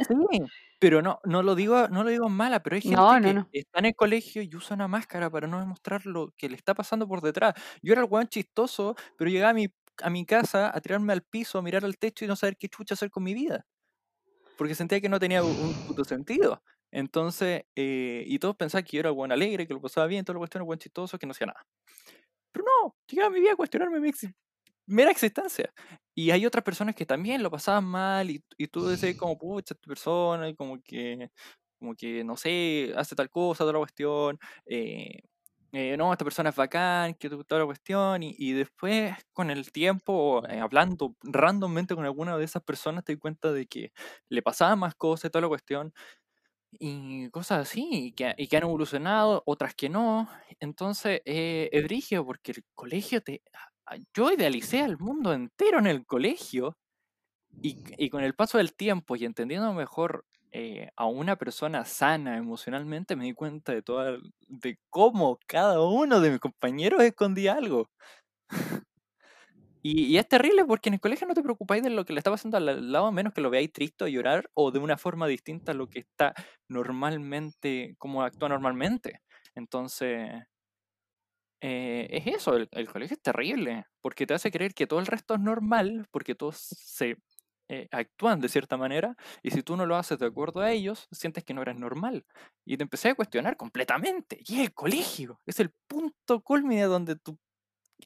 S2: Sí, pero no, no lo digo, no lo digo en mala, pero hay gente
S1: No, no,
S2: que
S1: no.
S2: está en el colegio y usa una máscara para no demostrar lo que le está pasando por detrás. Yo era el weón chistoso, pero llegaba a mi, a mi casa a tirarme al piso, a mirar al techo y no saber qué chucha hacer con mi vida. Porque sentía que no tenía un- puto sentido. Entonces, eh, y todos pensaban que yo era el weón alegre, que lo pasaba bien, todo lo cuestión, el weón chistoso, que no hacía nada. Pero no, llegaba a mi vida a cuestionarme mi exi- mera existencia. Y hay otras personas que también lo pasaban mal y, y tú decís como, pucha, esta persona, como que, como que, no sé, hace tal cosa, toda la cuestión, eh, eh, no, esta persona es bacán, que toda la cuestión, y, y después con el tiempo, eh, hablando randommente con alguna de esas personas, te di cuenta de que le pasaban más cosas toda la cuestión, y cosas así, y que, y que han evolucionado, otras que no. Entonces, eh, es brígido porque el colegio te... a- Yo idealicé al mundo entero en el colegio y, y con el paso del tiempo y entendiendo mejor eh, a una persona sana emocionalmente, me di cuenta de, toda, de cómo cada uno de mis compañeros escondía algo. Y, y es terrible porque en el colegio no te preocupáis de lo que le está pasando al al lado, a menos que lo veáis triste o llorar o de una forma distinta a lo que está normalmente, como actúa normalmente. Entonces, eh, es eso, el, el colegio es terrible, porque te hace creer que todo el resto es normal, porque todos se eh, actúan de cierta manera, y si tú no lo haces de acuerdo a ellos, sientes que no eres normal. Y te empecé a cuestionar completamente. Y el colegio, es el punto culmine donde tu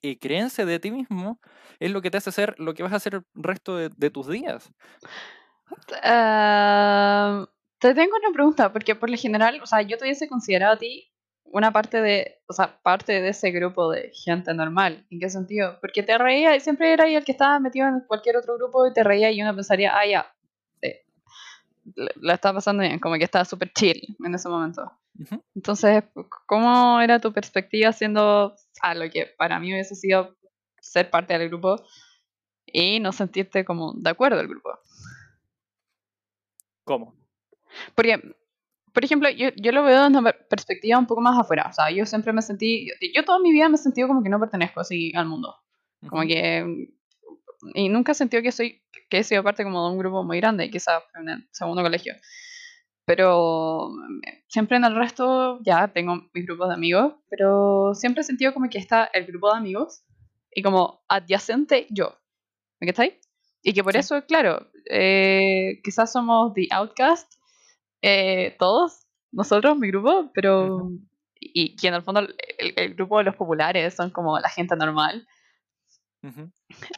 S2: eh, creencia de ti mismo es lo que te hace ser lo que vas a hacer el resto de, tus días.
S1: Ah, te tengo una pregunta, porque por lo general, o sea, yo te hubiese considerado a ti una parte de, o sea, parte de ese grupo de gente normal. ¿En qué sentido? Porque te reía y siempre era el que estaba metido en cualquier otro grupo y te reía y uno pensaría, ah, ya, eh, la está pasando bien, como que estaba súper chill en ese momento.
S2: Ujú.
S1: Entonces, ¿cómo era tu perspectiva siendo a lo que para mí hubiese sido ser parte del grupo y no sentirte como de acuerdo al grupo?
S2: ¿Cómo?
S1: Porque, por ejemplo, yo, yo lo veo desde una per- perspectiva un poco más afuera. O sea, yo siempre me sentí, yo, yo toda mi vida me he sentido como que no pertenezco así al mundo. Como que... Y nunca he sentido que soy, que he sido parte como de un grupo muy grande, quizás en el segundo colegio. Pero siempre en el resto ya tengo mis grupos de amigos, pero siempre he sentido como que está el grupo de amigos y como adyacente yo. ¿Me estáis? Y que por
S2: Sí.
S1: eso, claro, eh, quizás somos the outcast, eh, todos, nosotros, mi grupo, pero. Y, y en el fondo, el, el grupo de los populares son como la gente normal.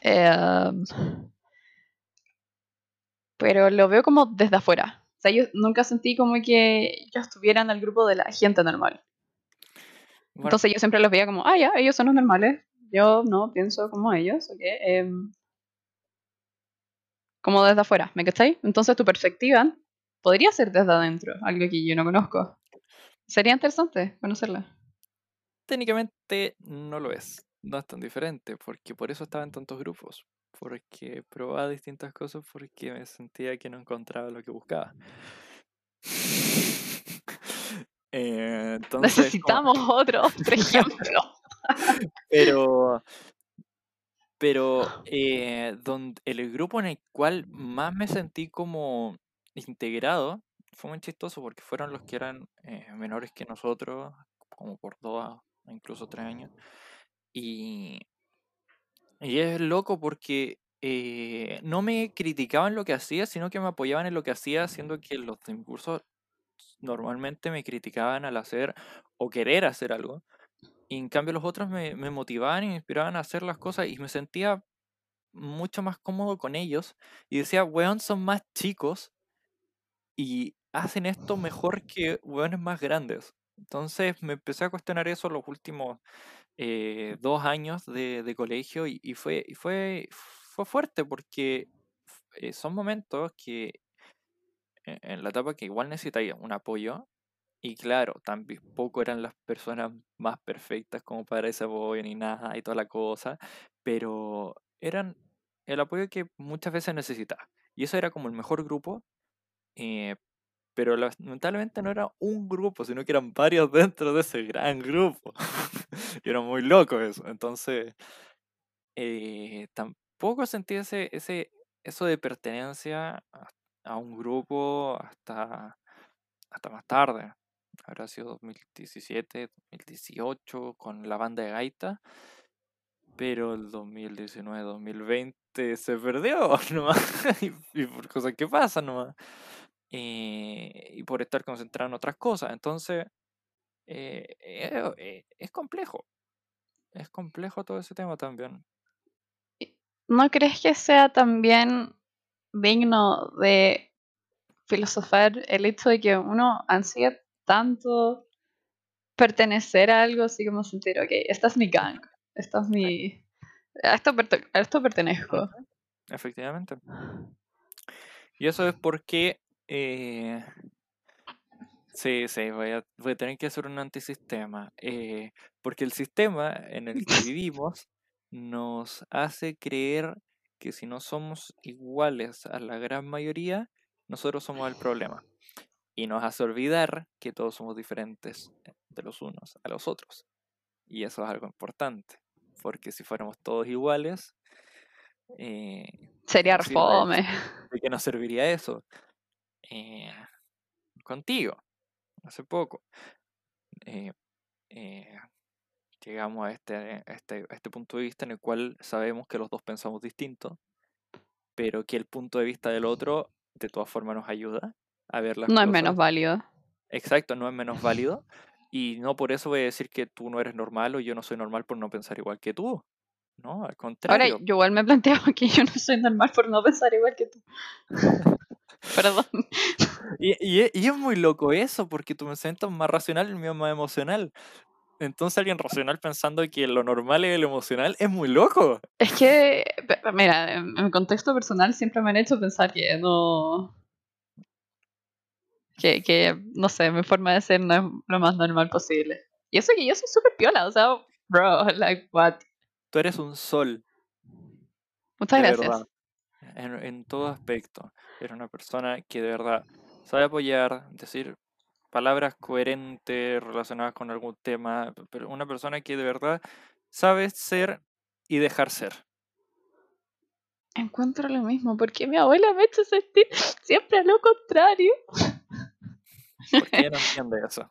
S1: Eh, pero lo veo como desde afuera. O sea, yo nunca sentí como que yo estuviera en el grupo de la gente normal.
S2: Bueno,
S1: Entonces yo siempre los veía como, ah, ya, ellos son los normales. Yo no pienso como ellos, ¿ok? Em, como desde afuera, ¿me cacháis? Entonces tu perspectiva podría ser desde adentro, algo que yo no conozco. Sería interesante conocerla.
S2: técnicamente no lo es. No es tan diferente, porque por eso estaba en tantos grupos. Porque probaba distintas cosas porque me sentía que no encontraba lo que buscaba. Eh, entonces, como-
S1: Necesitamos otro, otro ejemplo.
S2: pero pero eh, donde, el grupo en el cual más me sentí como integrado fue muy chistoso porque fueron los que eran eh, menores que nosotros, como por dos, incluso tres años. Y, y es loco porque eh, no me criticaban lo que hacía, sino que me apoyaban en lo que hacía, siendo que los de mi curso normalmente me criticaban al hacer o querer hacer algo. Y en cambio los otros me, me motivaban y me inspiraban a hacer las cosas y me sentía mucho más cómodo con ellos y decía, weón, son más chicos y hacen esto mejor que weones más grandes. Entonces me empecé a cuestionar eso los últimos eh, dos años de, colegio y, fue, y fue, fue fuerte porque eh, son momentos que e, en la etapa que igual necesitaría un apoyo y claro, tampoco eran las personas más perfectas como para ese apoyo ni nada y toda la cosa, pero eran el apoyo que muchas veces necesitaba. Y eso era como el mejor grupo, eh, pero lamentablemente no era un grupo, sino que eran varios dentro de ese gran grupo. y era muy loco eso. Entonces, eh, tampoco sentí ese, ese, eso de pertenencia a, un grupo hasta, hasta más tarde. Habrá sido 2017, 2018 con la banda de gaita. Pero el 2019-2020 se perdió nomás. y, por cosas que pasan nomás. Eh, y por estar concentrado en otras cosas. Entonces, eh, eh, es complejo. Es complejo todo ese tema también.
S1: ¿No crees que sea también digno de filosofar el hecho de que uno ansía tanto pertenecer a algo, así como sentir, ok, esta es mi gang, esta es mi... A esto, esto pertenezco.
S2: Efectivamente. Y eso es porque eh, sí, sí, voy a, voy a, tener que hacer un antisistema. Eh, porque el sistema en el que vivimos nos hace creer que si no somos iguales a la gran mayoría, nosotros somos el problema. Y nos hace olvidar que todos somos diferentes de los unos a los otros. Y eso es algo importante. Porque si fuéramos todos iguales, eh,
S1: sería fome.
S2: ¿De qué nos serviría eso? Eh, contigo, hace poco. Eh, eh, llegamos a este, este, este punto de vista en el cual sabemos que los dos pensamos distinto, pero que el punto de vista del otro de todas formas nos ayuda a ver las
S1: No es menos válido.
S2: Exacto, no es menos válido. Y no por eso voy a decir que tú no eres normal o yo no soy normal por no pensar igual que tú. No, al contrario.
S1: Ahora, yo igual me planteo que yo no soy normal por no pensar igual que tú. Perdón.
S2: Y, y, es muy loco eso, porque tu pensamiento es más racional y el mío es más emocional. Entonces alguien racional pensando que lo normal es lo emocional es muy loco.
S1: Es que, mira, en mi contexto personal siempre me han hecho pensar que no... Que, que, no sé, mi forma de ser no es lo más normal posible. Y eso que yo soy súper piola, o sea, bro, like, what?
S2: Tú eres un sol.
S1: Muchas gracias.
S2: En, en todo aspecto. Eres una persona que de verdad sabe apoyar, decir palabras coherentes relacionadas con algún tema, pero una persona que de verdad sabe ser y dejar ser.
S1: Encuentro lo mismo, porque mi abuela me ha hecho sentir siempre a lo contrario.
S2: ¿Por qué no entiende eso?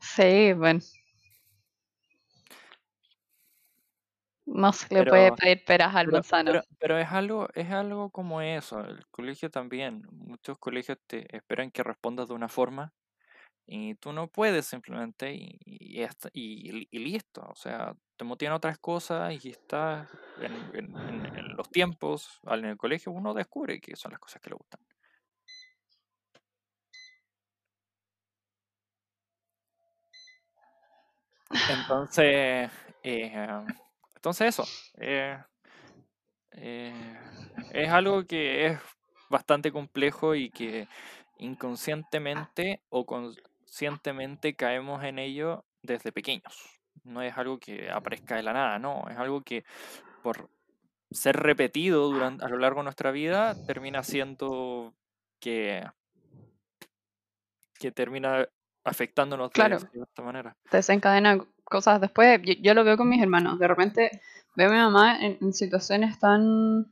S1: Sí, bueno. No se le puede pedir peras al manzano.
S2: Pero, es algo, es algo como eso. El colegio también. Muchos colegios te esperan que respondas de una forma y tú no puedes simplemente y, y, listo. O sea, te motivan otras cosas y estás en, los tiempos, en el colegio uno descubre que son las cosas que le gustan. Entonces, eh, entonces eso, eh, eh, es algo que es bastante complejo y que inconscientemente o conscientemente caemos en ello desde pequeños. No es algo que aparezca de la nada, no, es algo que por ser repetido durante, a lo largo de nuestra vida termina siendo que, que termina afectándonos
S1: de,
S2: esta manera.
S1: Desencadena cosas después. Yo, lo veo con mis hermanos. De repente veo a mi mamá en, situaciones tan,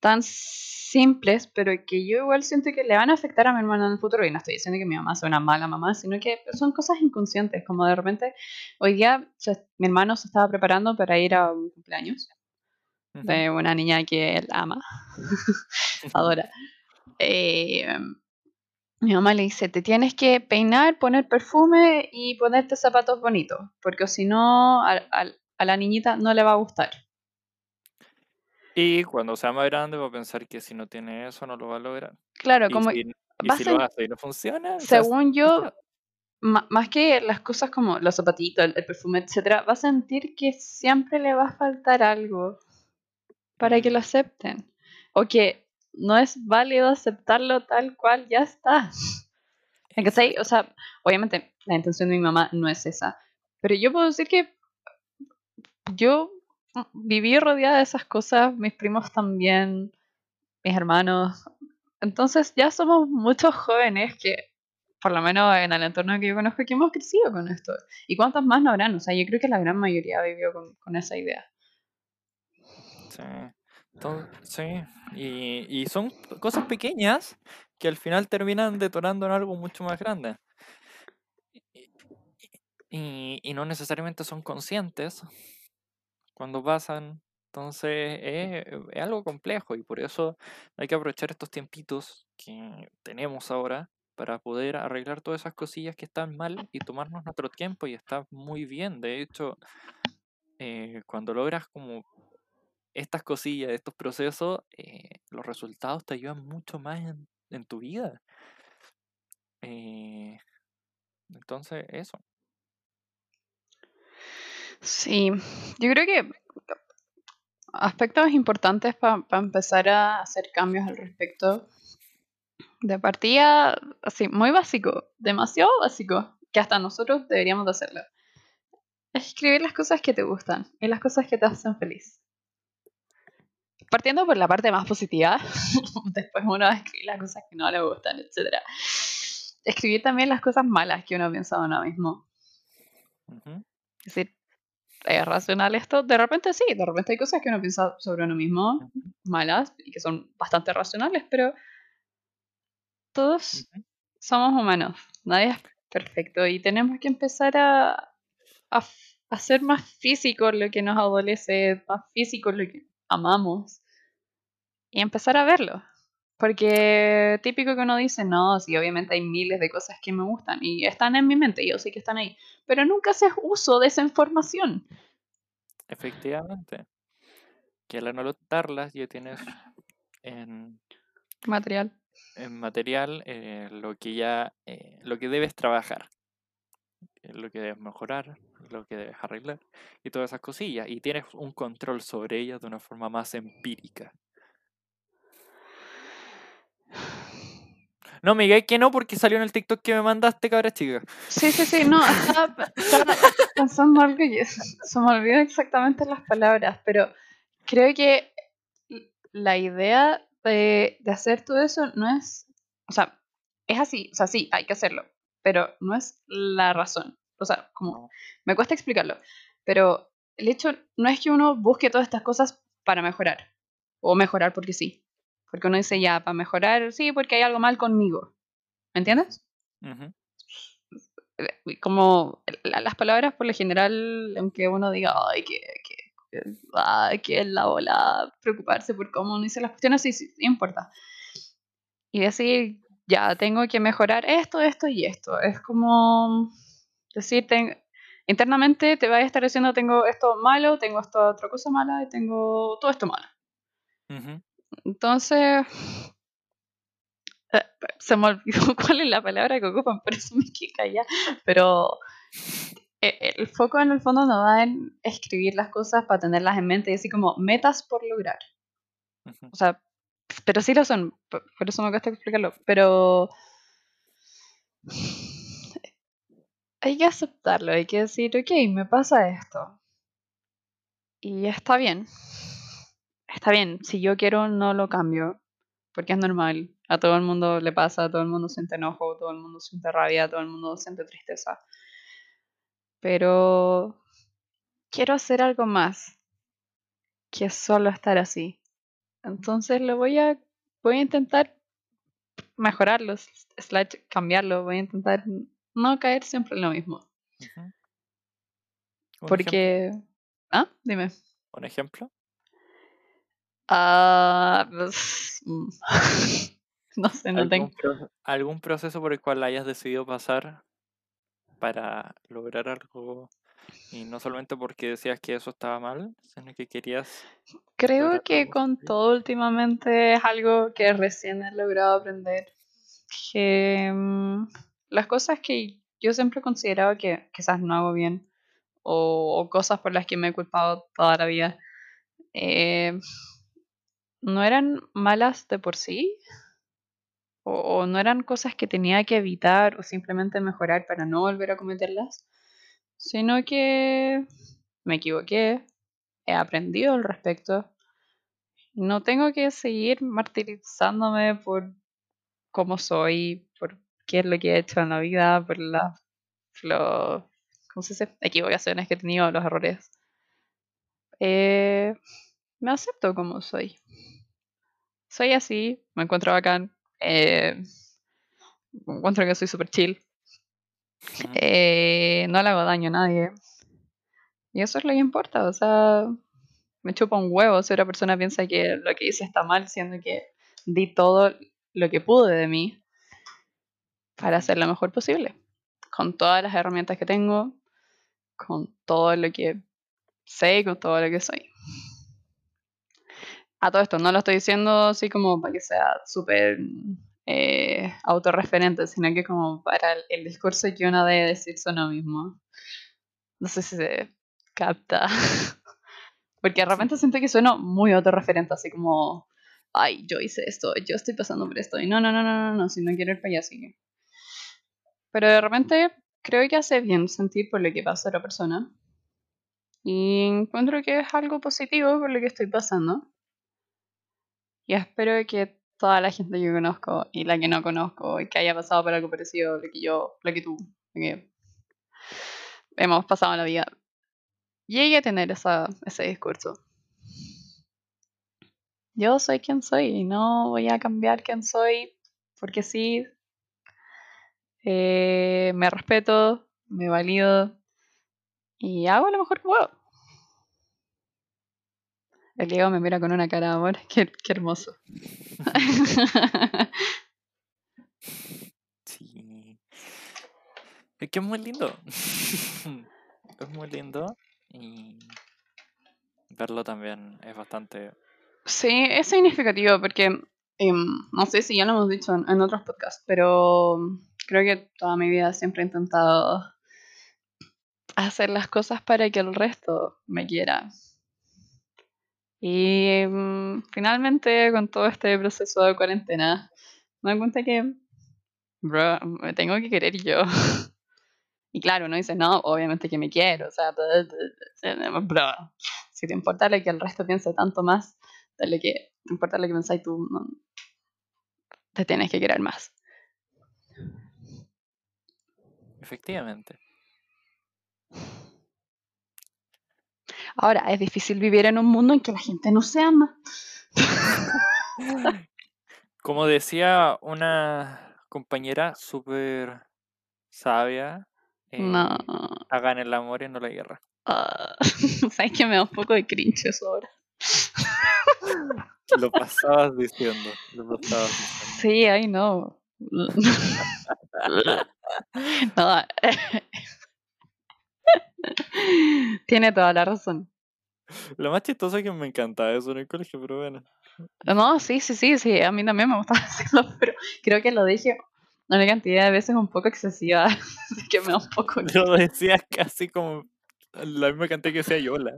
S1: tan simples, pero que yo igual siento que le van a afectar a mi hermano en el futuro. Y no estoy diciendo que mi mamá sea una mala mamá, sino que son cosas inconscientes. Como de repente, hoy día mi hermano se estaba preparando para ir a un cumpleaños de una niña que él ama, adora. Eh, mi mamá le dice, te tienes que peinar, poner perfume y ponerte zapatos bonitos, porque si no, a, la niñita no le va a gustar.
S2: Y cuando sea más grande va a pensar que si no tiene eso no lo va a lograr.
S1: Claro,
S2: Y
S1: como
S2: si, y si lo hace y no funciona, o sea,
S1: según yo, más que las cosas como los zapatitos, el, el perfume, etcétera, va a sentir que siempre le va a faltar algo para que
S2: Mm.
S1: lo acepten. O que no es válido aceptarlo tal cual ya está. ¿Cachai? O sea, obviamente la intención de mi mamá no es esa. Pero yo puedo decir que yo viví rodeada de esas cosas, mis primos también, mis hermanos. Entonces ya somos muchos jóvenes que, por lo menos en el entorno que yo conozco, que hemos crecido con esto. ¿Y cuántos más no habrán? O sea, yo creo que la gran mayoría vivió con, con esa idea.
S2: Sí. Enton- sí. Y, y son cosas pequeñas que al final terminan detonando en algo mucho más grande. Y- y no necesariamente son conscientes cuando pasan. Entonces es, es algo complejo y por eso hay que aprovechar estos tiempitos que tenemos ahora para poder arreglar todas esas cosillas que están mal y tomarnos nuestro tiempo y está muy bien. De hecho, eh, cuando logras como estas cosillas, estos procesos, eh, los resultados te ayudan mucho más en, tu vida. Eh, entonces, eso.
S1: Sí, yo creo que aspectos importantes para empezar a hacer cambios al respecto. De partida, así, muy básico, demasiado básico, que hasta nosotros deberíamos de hacerlo. Es escribir las cosas que te gustan y las cosas que te hacen feliz. Partiendo por la parte más positiva, después uno escribir las cosas que no le gustan, etc. Escribir también las cosas malas que uno piensa de uno mismo. Es decir, ¿es racional esto? De repente sí, de repente hay cosas que uno piensa sobre uno mismo malas y que son bastante racionales, pero todos somos humanos, nadie es perfecto y tenemos que empezar a, a hacer más físico lo que nos adolece, más físico lo que amamos y empezar a verlo. Porque típico que uno dice, no, sí, obviamente hay miles de cosas que me gustan y están en mi mente, yo sé que están ahí, pero nunca haces uso de esa información.
S2: Efectivamente. Que al anotarlas ya tienes en,
S1: Material.
S2: en material eh, lo que ya eh, lo que debes trabajar, lo que debes mejorar, lo que debes arreglar y todas esas cosillas. Y tienes un control sobre ellas de una forma más empírica. No, Miguel, que no, porque salió en el TikTok que me mandaste, cabra chica.
S1: Sí, sí, sí, no, pensando algo y se me olvidó exactamente las palabras, pero creo que la idea de, de hacer todo eso no es, o sea, es así, o sea, sí, hay que hacerlo, pero no es la razón. O sea, como,
S2: No.
S1: me cuesta explicarlo, pero el hecho no es que uno busque todas estas cosas para mejorar, o mejorar porque sí, porque uno dice ya, para mejorar, sí, porque hay algo mal conmigo, ¿me entiendes? Eh, como la- las palabras por lo general, aunque uno diga, ay, que, que, que- ay, que es la bola, preocuparse por cómo uno dice las cuestiones, sí, sí, sí importa. Y decir, ya, tengo que mejorar esto, esto y esto. Es como decir, ten- internamente te vas a estar diciendo, tengo esto malo, tengo esta otra cosa mala y tengo todo esto malo.
S2: ujú.
S1: Entonces, eh, se me olvidó cuál es la palabra que ocupan, por eso me quedé callada. Pero eh, el foco en el fondo no va en escribir las cosas para tenerlas en mente y así como metas por lograr.
S2: Ujú.
S1: O sea, pero sí lo son, por eso me cuesta explicarlo. Pero hay que aceptarlo, hay que decir, ok, me pasa esto. Y está bien. Está bien, si yo quiero no lo cambio, porque es normal. A todo el mundo le pasa, a todo el mundo siente enojo, todo el mundo siente rabia, todo el mundo siente tristeza. Pero quiero hacer algo más que solo estar así. Entonces lo voy a voy a intentar mejorarlo, slash cambiarlo, voy a intentar no caer siempre en lo mismo. Porque ah, dime.
S2: ¿Un ejemplo?
S1: Ah, pues, mm, no sé, no tengo.
S2: ¿Algún, pro- algún proceso por el cual hayas decidido pasar para lograr algo Y no solamente porque decías que eso estaba mal, sino que querías...
S1: Creo que con todo últimamente es algo que recién he logrado aprender. Que mm, las cosas que yo siempre he considerado que quizás no hago bien, o, o cosas por las que me he culpado toda la vida, eh, no eran malas de por sí, o, o no eran cosas que tenía que evitar o simplemente mejorar para no volver a cometerlas, sino que me equivoqué, he aprendido al respecto. No tengo que seguir martirizándome por cómo soy, por qué es lo que he hecho en la vida, por las lo- ¿cómo se dice? equivocaciones que he tenido, los errores. Eh, me acepto como soy. Soy así, me encuentro bacán. eh, encuentro que soy super chill. Eh, no le hago daño a nadie. Y eso es lo que importa, o sea, me chupa un huevo si otra persona piensa que lo que hice está mal, siendo que di todo lo que pude de mí para hacer lo mejor posible, con todas las herramientas que tengo, con todo lo que sé con todo lo que soy. A todo esto, no lo estoy diciendo así como para que sea súper eh, autorreferente, sino que como para el, el discurso que uno debe decirse uno mismo. No sé si se capta. Porque de repente siento que sueno muy autorreferente, así como, ay, yo hice esto, yo estoy pasando por esto. Y no, no, no, no, no, no, si no quiero ir para allá. Pero de repente creo que hace bien sentir por lo que pasa a otra persona. Y encuentro que es algo positivo por lo que estoy pasando. Y espero que toda la gente que conozco y la que no conozco y que haya pasado por algo parecido, lo que yo, lo que tú, lo que hemos pasado en la vida, llegue a tener esa, ese discurso. Yo soy quien soy y no voy a cambiar quién soy porque sí, eh, me respeto, me valido y hago lo mejor que puedo. El Diego me mira con una cara de amor, qué, qué hermoso.
S2: Sí. Es que es muy lindo. es muy lindo y verlo también es bastante...
S1: Sí, es significativo porque em, no sé si ya lo hemos dicho en, en otros podcasts, pero creo que toda mi vida siempre he intentado hacer las cosas para que el resto me quiera. Y mm, finalmente con todo este proceso de cuarentena me doy cuenta que, bro, me tengo que querer yo. Y claro, uno dice, no, obviamente que me quiero, o sea, bro, si te importa lo que el resto piense tanto más de lo que importa lo que pensáis tú, te tienes que querer más.
S2: Efectivamente.
S1: Ahora, es difícil vivir en un mundo en que la gente no se ama.
S2: Como decía una compañera súper sabia, eh,
S1: No.
S2: hagan el amor y no la guerra.
S1: Ah, Sabes que me da un poco de cringe eso ahora.
S2: Lo pasabas diciendo. Lo pasabas diciendo.
S1: Sí, I know. No, Tiene toda la razón.
S2: Lo más chistoso es que me encantaba eso en el colegio, pero bueno.
S1: No, sí, sí, sí, sí, a mí también me gustaba hacerlo, pero creo que lo dije una cantidad de veces un poco excesiva, así que me da un poco...
S2: Lo decías casi como la misma cantidad que decía Yola.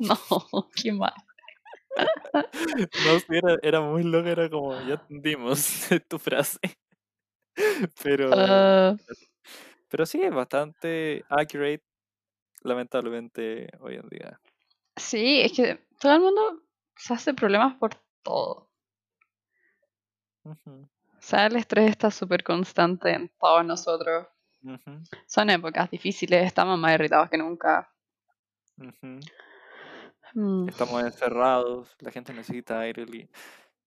S1: No, qué mal.
S2: No, sí, era, era muy loca, era como, ya entendimos tu frase. Pero,
S1: Ah,
S2: pero sí, es bastante accurate, lamentablemente, hoy en día.
S1: sí, es que todo el mundo se hace problemas por todo. O sea, el estrés está súper constante en todos nosotros. Son épocas difíciles, estamos más irritados que nunca. Mm,
S2: Estamos encerrados, la gente necesita aire, li-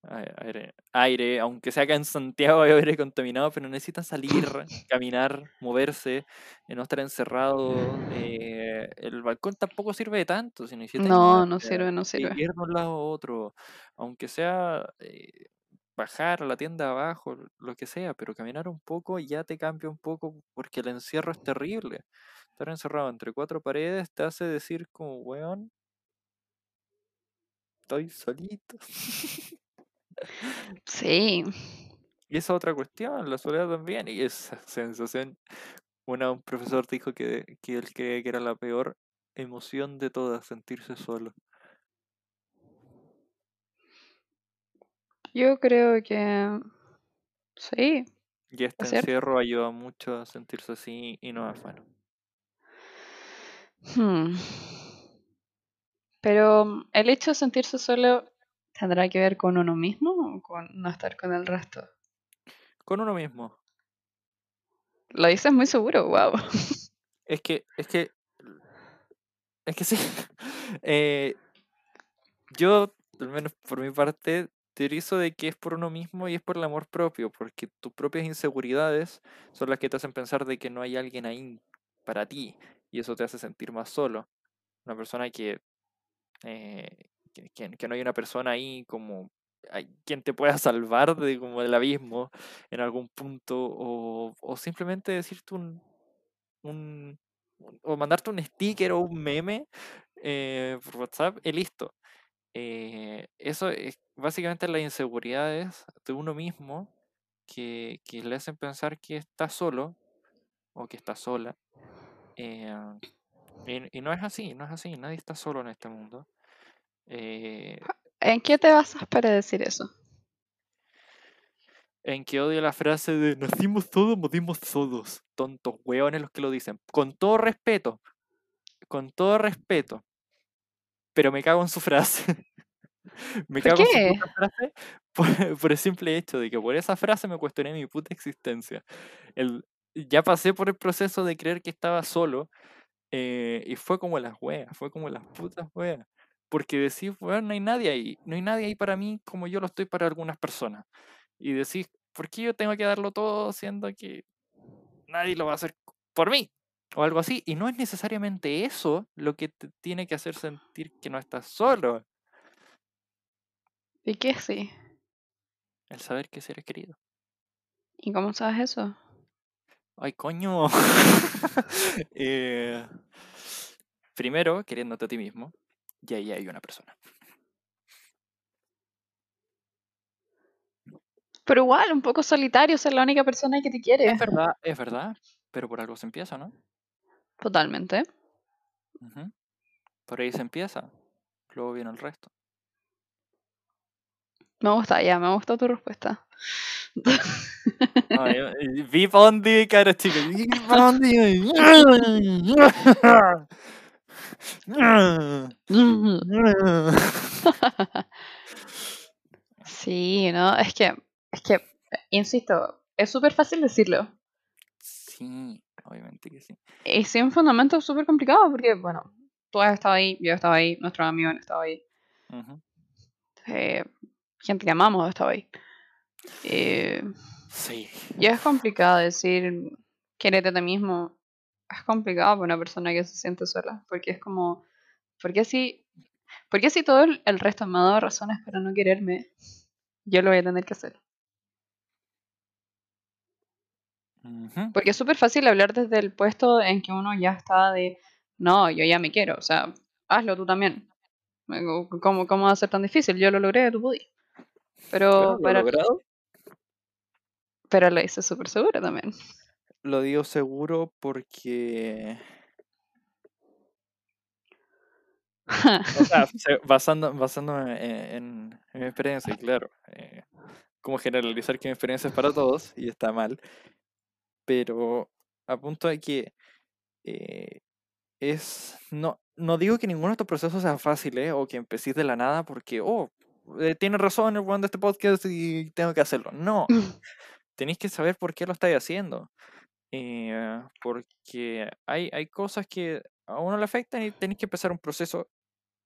S2: aire, aire, aunque sea acá en Santiago hay aire contaminado, pero necesitan salir, caminar, moverse, eh, no estar encerrado. eh, el balcón tampoco sirve de tanto, si
S1: No, no
S2: moverte,
S1: sirve, no sirve.
S2: ir de un lado a otro, aunque sea eh, bajar a la tienda abajo, lo que sea, pero caminar un poco ya te cambia un poco porque el encierro es terrible. Estar encerrado entre cuatro paredes te hace decir como, weón, estoy solito.
S1: Sí.
S2: Y esa otra cuestión, la soledad también, y esa sensación. Una, un profesor dijo que, que él creía que era la peor emoción de todas, sentirse solo.
S1: Yo creo que sí.
S2: Y este encierro ayuda mucho a sentirse así y no es bueno.
S1: Hmm. Pero el hecho de sentirse solo tendrá que ver con uno mismo o con no estar con el resto.
S2: Con uno mismo.
S1: Lo dices muy seguro, wow.
S2: Es que, es que, es que sí. Eh, yo, al menos por mi parte, teorizo de que es por uno mismo y es por el amor propio, porque tus propias inseguridades son las que te hacen pensar de que no hay alguien ahí para ti y eso te hace sentir más solo. Una persona que, eh, que, no hay una persona ahí como quien te pueda salvar de como del abismo en algún punto o, o simplemente decirte un, un- un- o mandarte un sticker o un meme eh, por WhatsApp y listo. Eh, eso es básicamente las inseguridades de uno mismo que, que le hacen pensar que está solo o que está sola. eh, y, y no es así, no es así, nadie está solo en este mundo. Eh,
S1: ¿En qué te basas para decir eso?
S2: en que odio la frase de nacimos todos, morimos todos. Tontos hueones los que lo dicen. Con todo respeto, con todo respeto. Pero me cago en su frase. me
S1: ¿Por
S2: cago en su
S1: qué?
S2: frase por, por el simple hecho de que por esa frase me cuestioné mi puta existencia. El, ya pasé por el proceso de creer que estaba solo eh, y fue como las weas, fue como las putas weas. Porque decís, weón, no hay nadie ahí, no hay nadie ahí para mí como yo lo estoy para algunas personas. Y decís, ¿por qué yo tengo que darlo todo siendo que nadie lo va a hacer por mí? O algo así. Y no es necesariamente eso lo que te tiene que hacer sentir que no estás solo.
S1: ¿Y qué sí?
S2: El saber que eres querido.
S1: ¿Y cómo sabes eso?
S2: Ay, coño. Eh, primero, queriéndote a ti mismo. Y ahí hay una persona.
S1: Pero igual, un poco solitario ser la única persona que te quiere.
S2: Es verdad, es verdad. Pero por algo se empieza, ¿no?
S1: Totalmente.
S2: Por ahí se empieza. Luego viene el resto.
S1: Me gusta, ya, me gustó tu respuesta.
S2: Ay, eh, vi pa' dónde cara chica. Vi pa' dónde.
S1: Sí, ¿no? Es que, es que, insisto, es súper fácil decirlo.
S2: Sí, obviamente que sí.
S1: Y sin fundamento es súper complicado porque, bueno, tú has estado ahí, yo he estado ahí, nuestros amigos han estado ahí, eh, gente que amamos ha estado ahí. Eh,
S2: Sí.
S1: y es complicado decir, quérete a ti mismo. Es complicado para una persona que se siente sola, porque es como, ¿por qué si, por qué si todo el, el resto me ha dado razones para no quererme, yo lo voy a tener que hacer? Porque es súper fácil hablar desde el puesto en que uno ya está de, no, yo ya me quiero, o sea, hazlo tú también. ¿Cómo, cómo va a ser tan difícil? Yo lo logré, tú pudiste. Pero,
S2: Bueno, ¿lo
S1: pero,
S2: logrado?
S1: pero lo hice súper segura también.
S2: Lo digo seguro porque O sea, basando, basándome en, en- en mi experiencia, y claro, eh, como generalizar que mi experiencia es para todos, y está mal, pero a punto de que eh, es, no, no digo que ninguno de estos procesos sea fácil, ¿eh? o que empecéis de la nada porque, oh, eh, tiene razón el one de este podcast y tengo que hacerlo. No, tenéis que saber por qué lo estáis haciendo. Eh, porque hay, hay cosas que a uno le afectan y tenéis que empezar un proceso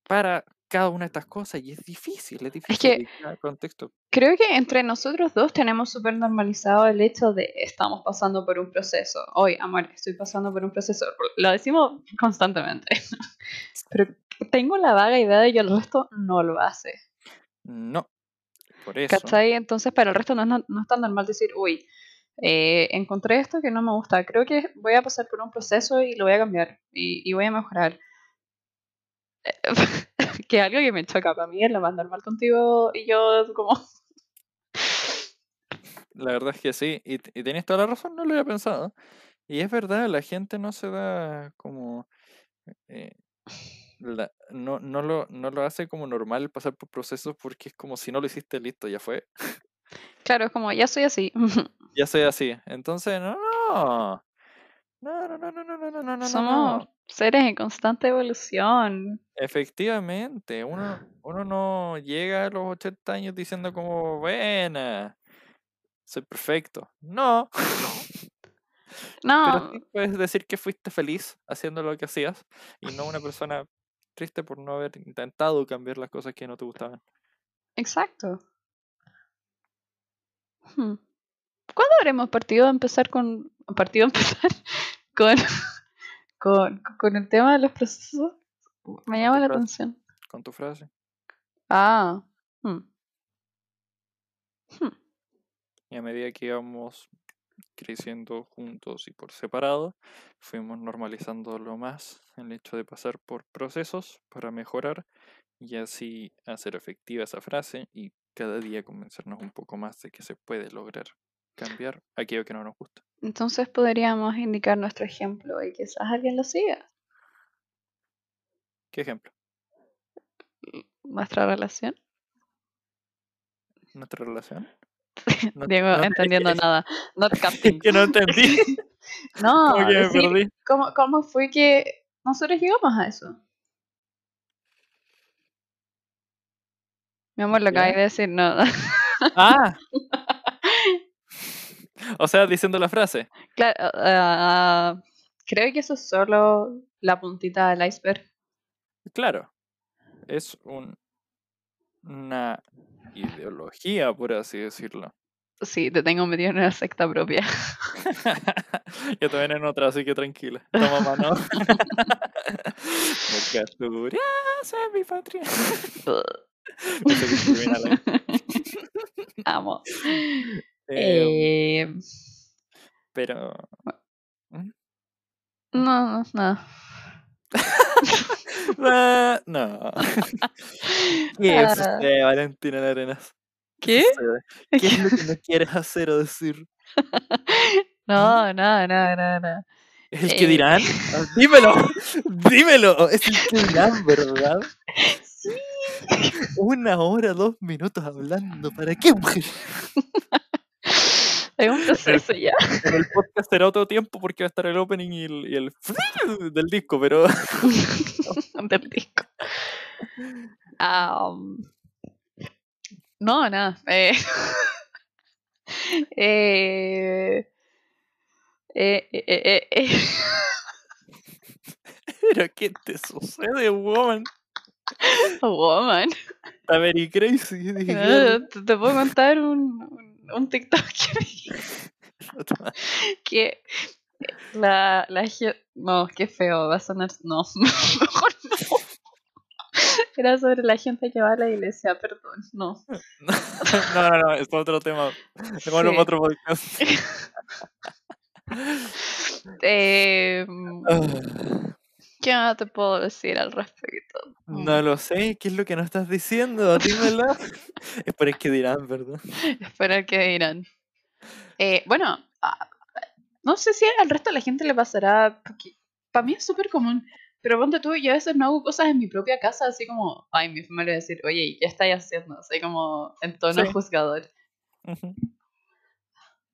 S2: para cada una de estas cosas y es difícil, es difícil
S1: que-
S2: contexto.
S1: Creo que entre nosotros dos tenemos súper normalizado el hecho de estamos pasando por un proceso. Hoy, amor, estoy pasando por un proceso. Lo decimos constantemente. Pero tengo la vaga idea de que el resto no lo hace.
S2: No, por eso.
S1: ¿Cachai? Entonces, para el resto no no- no es tan normal decir, uy, eh, encontré esto que no me gusta. Creo que voy a pasar por un proceso y lo voy a cambiar y, y voy a mejorar. que algo que me choca para mí es lo más normal contigo y yo como...
S2: La verdad es que sí, y, y tienes toda la razón, no lo había pensado. Y es verdad, la gente no se da como... eh, la- no, no, lo, no lo hace como normal pasar por procesos porque es como si no lo hiciste listo, ya fue.
S1: Claro, es como, ya soy así.
S2: Ya soy así. Entonces, no, no. No, no, no, no, no, no, no, no.
S1: Somos seres en constante evolución.
S2: Efectivamente, uno, uno no llega a los 80 años diciendo como, buena, soy perfecto. No.
S1: No.
S2: Puedes decir que fuiste feliz haciendo lo que hacías y no una persona triste por no haber intentado cambiar las cosas que no te gustaban.
S1: Exacto. Hmm. ¿Cuándo habremos partido a empezar con. Partido a empezar con. con, con el tema de los procesos? Me llama la
S2: frase.
S1: atención.
S2: Con tu frase.
S1: Ah. hmm. Hmm.
S2: Y a medida que íbamos creciendo juntos y por separado, fuimos normalizándolo más el hecho de pasar por procesos para mejorar y así hacer efectiva esa frase y cada día convencernos un poco más de que se puede lograr cambiar aquello que no nos gusta.
S1: Entonces podríamos indicar nuestro ejemplo y quizás alguien lo siga.
S2: ¿Qué ejemplo?
S1: Nuestra relación.
S2: ¿Nuestra relación? No-
S1: Diego,
S2: no
S1: entendiendo
S2: es que-
S1: nada. Not capting.
S2: que no entendí.
S1: No,
S2: Como que me
S1: decir
S2: perdí.
S1: ¿cómo, ¿cómo fue que nosotros llegamos a eso? Mi amor, lo
S2: ¿Ya?
S1: acabas de decir, no.
S2: Ah. O sea, diciendo la frase.
S1: Claro, ah, creo que eso es solo la puntita del iceberg.
S2: Claro. Es un, una ideología, por así decirlo.
S1: Sí, te tengo metido en una secta propia.
S2: Yo también en otra, así que tranquila. Toma mano. Porque Asturias es mi patria.
S1: Amo.
S2: Eh,
S1: Eh,
S2: pero. ¿Mm?
S1: no, no, no.
S2: Ah, no. ¿Qué es
S1: Ah.
S2: usted, Valentina Arenas?
S1: ¿Qué?
S2: ¿Qué es lo que no quieres hacer o decir?
S1: No, no, no, no, no.
S2: ¿Es el que
S1: Eh.
S2: dirán? Ah, Dímelo, dímelo. Es el que dirán, ¿verdad?
S1: Sí.
S2: Una hora, dos minutos hablando. ¿Para qué, mujer?
S1: Es un proceso ya.
S2: En el podcast será otro tiempo porque va a estar el opening y el, y el del disco, pero
S1: del disco. Ah, um, no, nada. Eh, eh, eh, eh, eh, eh,
S2: ¿Pero qué te sucede, woman?
S1: Woman.
S2: Está very crazy. dije,
S1: Eh, Te, te puedo contar un, un, un TikTok que vi
S2: "Otra".
S1: que la, la No, qué feo, va a sonar. No, mejor no. Era sobre la gente que va a la iglesia, perdón, no.
S2: No, no, no, es para otro tema. Dejémoslo
S1: Sí.
S2: otro podcast.
S1: Eh,
S2: Ah,
S1: ¿Qué más te puedo decir al respecto?
S2: No lo sé, ¿qué es lo que no estás diciendo? Dímelo. es por el que dirán, ¿verdad?
S1: Esperar que dirán. Eh, bueno, ah, no sé si al resto de la gente le pasará, porque para mí es súper común, pero ponte tú, yo a veces no hago cosas en mi propia casa, así como, ay, mi familia va a decir, oye, ¿y qué estáis haciendo? Así como en tono
S2: Sí.
S1: juzgador.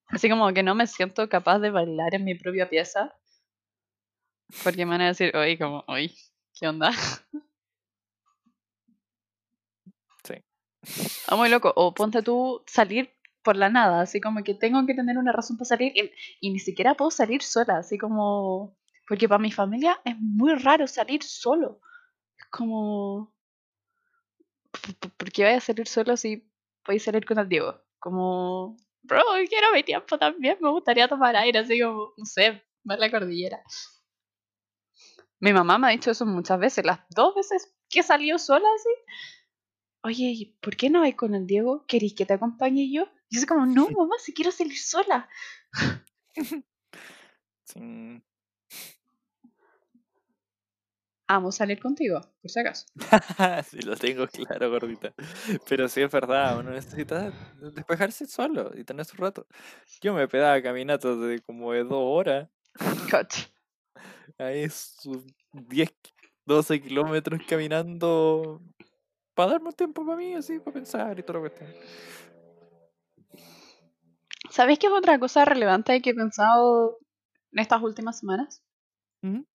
S1: Así como que no me siento capaz de bailar en mi propia pieza, porque me van a decir, oye, como, oye, ¿qué onda?
S2: Sí.
S1: Muy loco. O ponte tú salir por la nada, así como que tengo que tener una razón para salir y, ni siquiera puedo salir sola, así como... Porque para mi familia es muy raro salir solo. Es como... "¿Por- por- ¿Por qué vaya a salir solo si voy a salir con el Diego? Como... Bro, quiero mi tiempo también, me gustaría tomar aire, así como, no sé, ver la cordillera. Mi mamá me ha dicho eso muchas veces, las dos veces que he salido sola así. Oye, ¿y ¿por qué no vais con el Diego? ¿Queréis que te acompañe yo? Y soy como, no, mamá, si quiero salir sola.
S2: Sí.
S1: Amo salir contigo, por si acaso.
S2: sí, lo tengo claro, gordita. Pero sí es verdad, uno necesita despejarse solo y tener su rato. Yo me pegaba caminatas de como de dos horas.
S1: Coche.
S2: Ahí sus 10, 12 kilómetros caminando para darme tiempo para mí, así, para pensar y todo lo que esté.
S1: ¿Sabes qué es otra cosa relevante que he pensado en estas últimas semanas?
S2: Ujú.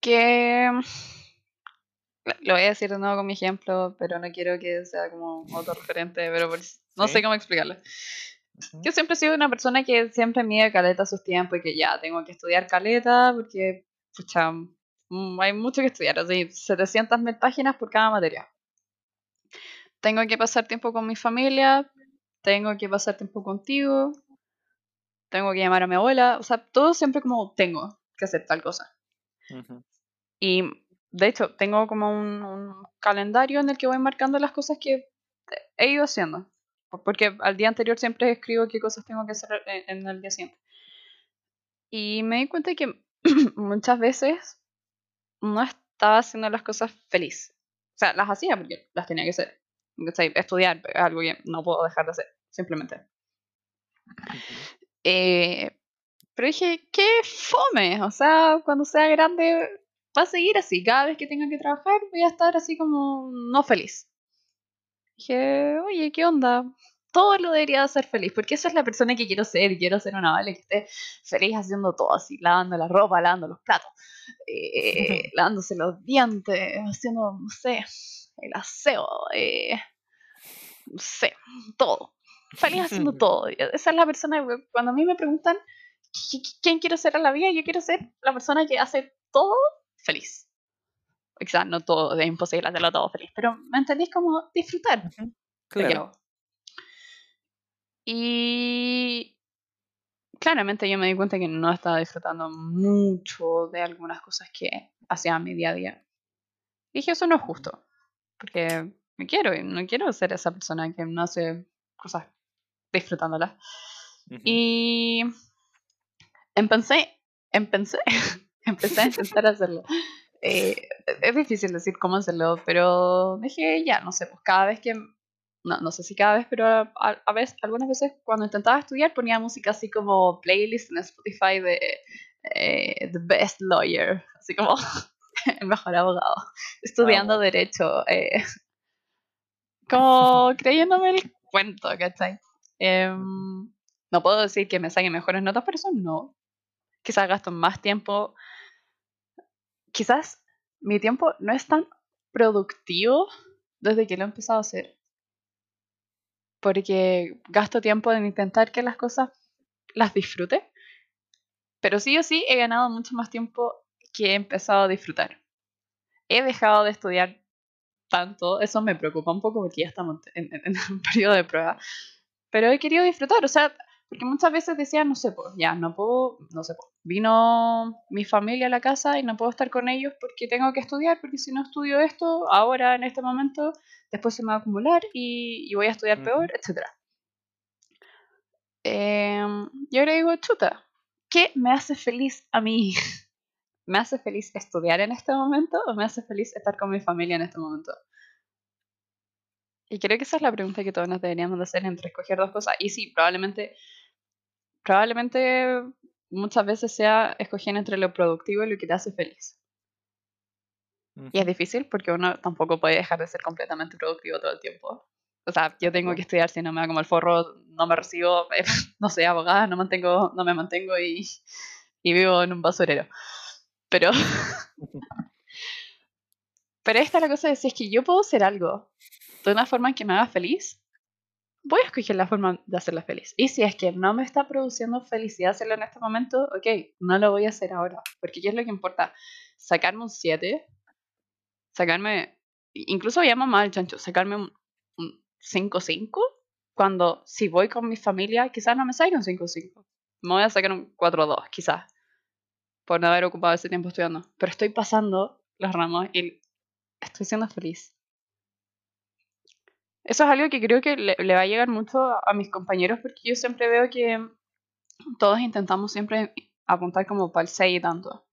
S1: Que lo voy a decir de nuevo con mi ejemplo, pero no quiero que sea como autorreferente, pero por- no sé
S2: Sí.
S1: cómo explicarlo. Yo siempre he sido una persona que siempre mide caleta sus tiempos y que ya tengo que estudiar caleta porque, pucha, mm, hay mucho que estudiar, así 700 mil páginas por cada materia. Tengo que pasar tiempo con mi familia, tengo que pasar tiempo contigo, tengo que llamar a mi abuela, o sea, todo siempre como tengo que hacer tal cosa.
S2: Ujú.
S1: Y de hecho, tengo como un, un calendario en el que voy marcando las cosas que he ido haciendo. Por- Porque al día anterior siempre escribo qué cosas tengo que hacer en, en el día siguiente. Y me di cuenta que muchas veces no estaba haciendo las cosas feliz. O sea, las hacía porque las tenía que hacer. Estudiar es algo que no puedo dejar de hacer, simplemente. Eh, pero dije, qué fome. O sea, cuando sea grande va a seguir así. Cada vez que tenga que trabajar voy a estar así como no feliz. Dije, oye, ¿qué onda? Todo lo debería hacer feliz, porque esa es la persona que quiero ser. Quiero ser una vale que esté feliz haciendo todo así, lavando la ropa, lavando los platos, eh, lavándose los dientes, haciendo, no sé, el aseo, eh, no sé, todo. Feliz haciendo todo. Esa es la persona, que cuando a mí me preguntan "¿Qui- qui- quién quiero ser en la vida, yo quiero ser la persona que hace todo feliz. Quizás no todo, es imposible hacerlo todo feliz, pero ¿me entendís? Como disfrutar
S2: Claro.
S1: Y claramente yo me di cuenta que no estaba disfrutando mucho de algunas cosas que hacía mi día a día. Y dije, eso no es justo, porque me quiero y no quiero ser esa persona que no hace cosas disfrutándolas.
S2: Ujú.
S1: Y empecé, empecé, empecé a intentar hacerlo. Eh, es difícil decir cómo hacerlo, pero dije, ya, no sé, pues cada vez que, no, no sé si cada vez, pero a, a veces, algunas veces cuando intentaba estudiar ponía música así como playlist en Spotify de eh, The Best Lawyer, así como el mejor abogado, estudiando derecho, eh, como creyéndome el cuento, ¿cachai? Em, no puedo decir que me saquen mejores notas, pero eso no. Quizás gasto más tiempo. Quizás mi tiempo no es tan productivo desde que lo he empezado a hacer. Porque gasto tiempo en intentar que las cosas las disfrute. Pero sí o sí he ganado mucho más tiempo que he empezado a disfrutar. He dejado de estudiar tanto, eso me preocupa un poco porque ya estamos en, un periodo de prueba. Pero he querido disfrutar, o sea, porque muchas veces decía, no sé, pues ya no puedo, no sé, pues, vino mi familia a la casa y no puedo estar con ellos porque tengo que estudiar, porque si no estudio esto, ahora en este momento, después se me va a acumular y, y voy a estudiar peor, etc. Em, y ahora digo, chuta, ¿qué me hace feliz a mí? ¿Me hace feliz estudiar en este momento o me hace feliz estar con mi familia en este momento? Y creo que esa es la pregunta que todos nos deberíamos de hacer entre escoger dos cosas. Y sí, probablemente, probablemente muchas veces sea escoger entre lo productivo y lo que te hace feliz. Y es difícil porque uno tampoco puede dejar de ser completamente productivo todo el tiempo. O sea, yo tengo que estudiar, si no me da como el forro, no me recibo, no soy abogada, no, mantengo, no me mantengo y, y vivo en un basurero. Pero, pero esta es la cosa de si es que yo puedo hacer algo de una forma en que me haga feliz, voy a escoger la forma de hacerla feliz. Y si es que no me está produciendo felicidad hacerlo en este momento, ok, no lo voy a hacer ahora. Porque ¿qué es lo que importa? Sacarme un 7, sacarme, incluso llamo mal, chancho, sacarme un 5-5, cuando si voy con mi familia, quizás no me salga un 5-5. Me voy a sacar un 4-2, quizás, por no haber ocupado ese tiempo estudiando. Pero estoy pasando los ramos y estoy siendo feliz. Eso es algo que creo que le, va a llegar mucho a, mis compañeros porque yo siempre veo que todos intentamos siempre apuntar como para el 6 y tanto.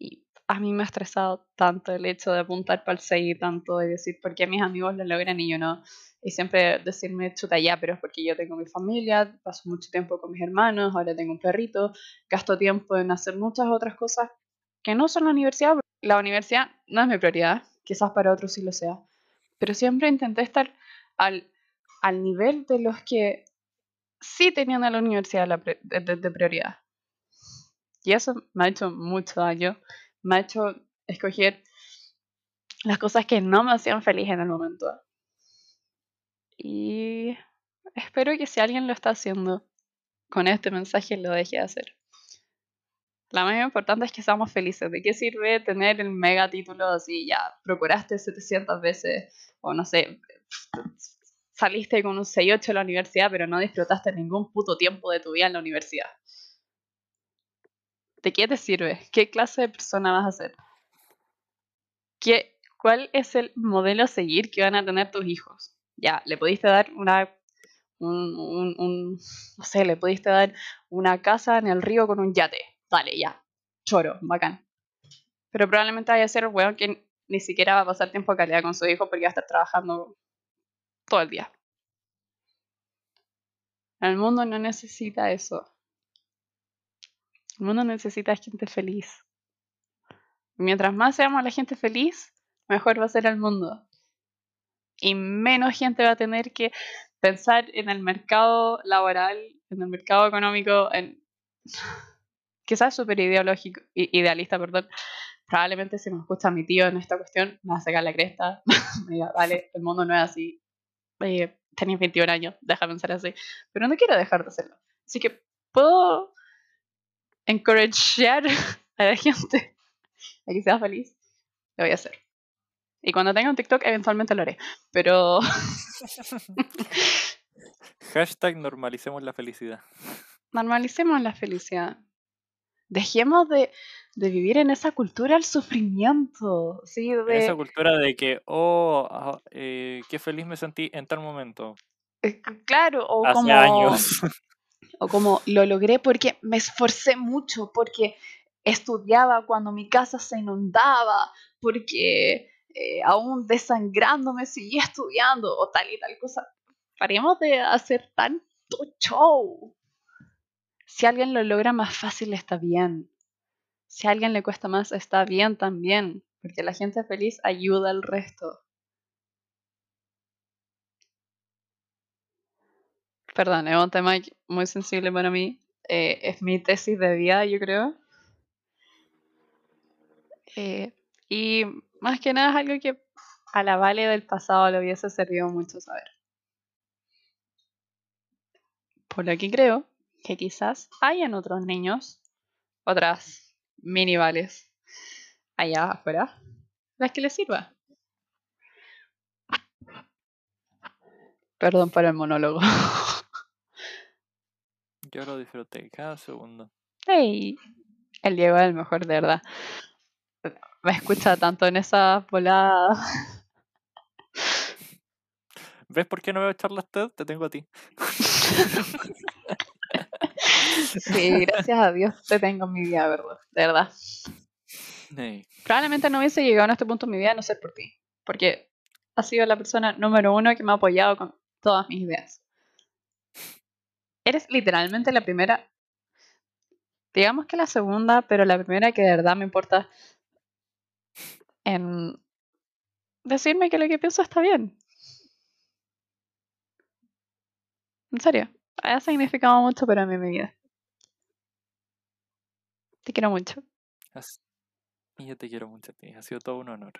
S1: Y a mí me ha estresado tanto el hecho de apuntar para el 6 y tanto, de decir por qué mis amigos lo logran y yo no. Y siempre decirme, chuta ya, pero es porque yo tengo mi familia, paso mucho tiempo con mis hermanos, ahora tengo un perrito, gasto tiempo en hacer muchas otras cosas que no son la universidad. La universidad no es mi prioridad, quizás para otros sí lo sea. Pero siempre intenté estar al, al nivel de los que sí tenían a la universidad de- de prioridad. Y eso me ha hecho mucho daño. Me ha hecho escoger las cosas que no me hacían feliz en el momento. Y espero que si alguien lo está haciendo con este mensaje lo deje de hacer. La más importante es que seamos felices. ¿De qué sirve tener el mega título así? Ya, procuraste 700 veces, o no sé, saliste con un 6-8 en la universidad, pero no disfrutaste ningún puto tiempo de tu vida en la universidad. ¿De qué te sirve? ¿Qué clase de persona vas a ser? ¿Qué, ¿Cuál es el modelo a seguir que van a tener tus hijos? Ya, le pudiste dar una. Un, un- un- no sé, le pudiste dar una casa en el río con un yate. Dale, ya. Choro, bacán. Pero probablemente vaya a ser el weón que ni siquiera va a pasar tiempo de calidad con su hijo porque va a estar trabajando todo el día. El mundo no necesita eso. El mundo necesita gente feliz. Mientras más seamos la gente feliz, mejor va a ser el mundo. Y menos gente va a tener que pensar en el mercado laboral, en el mercado económico, en quizás súper ideológico, idealista, perdón. Probablemente si me escucha mi tío en esta cuestión, me va a sacar la cresta. me diga, vale, el mundo no es así. Eh, tenés 21 años, deja pensar así. Pero no quiero dejar de hacerlo. Así que puedo encouragear a la gente a que sea feliz. Lo voy a hacer. Y cuando tenga un TikTok, eventualmente lo haré. Pero
S2: Hashtag normalicemos la felicidad.
S1: normalicemos la felicidad. Dejemos de, de vivir en esa cultura del sufrimiento. ¿sí? De,
S2: esa cultura de que, oh, ah, eh, qué feliz me sentí en tal momento.
S1: eh, claro, o
S2: Hace
S1: como,
S2: años.
S1: o como lo logré porque me esforcé mucho, porque estudiaba cuando mi casa se inundaba, porque eh, aún desangrándome seguía estudiando, o tal y tal cosa. Paremos de hacer tanto show. Si alguien lo logra más fácil, está bien. Si a alguien le cuesta más, está bien también. Porque la gente feliz ayuda al resto. Perdón, es un tema muy sensible para mí. Eh, es mi tesis de vida, yo creo. Eh, y más que nada es algo que a la Vale del pasado le hubiese servido mucho saber. Por lo que creo que quizás hayan otros niños, otras mini Vales allá afuera, las que les sirva. Perdón por el monólogo.
S2: Yo lo disfruté cada segundo.
S1: Hey, el Diego es el mejor, de verdad. Me escucha tanto en esa volada.
S2: ¿Ves por qué no veo charlas TED? Te tengo a ti.
S1: Sí, gracias a Dios te tengo en mi vida, ¿verdad? De verdad. Probablemente no hubiese llegado a este punto en mi vida a no ser por ti. Porque has sido la persona número uno que me ha apoyado con todas mis ideas. Eres literalmente la primera, digamos que la segunda, pero la primera que de verdad me importa en decirme que lo que pienso está bien. En serio, ha significado mucho para mí en mi vida. Te quiero mucho.
S2: Y yo te quiero mucho a ti. Ha sido todo un honor.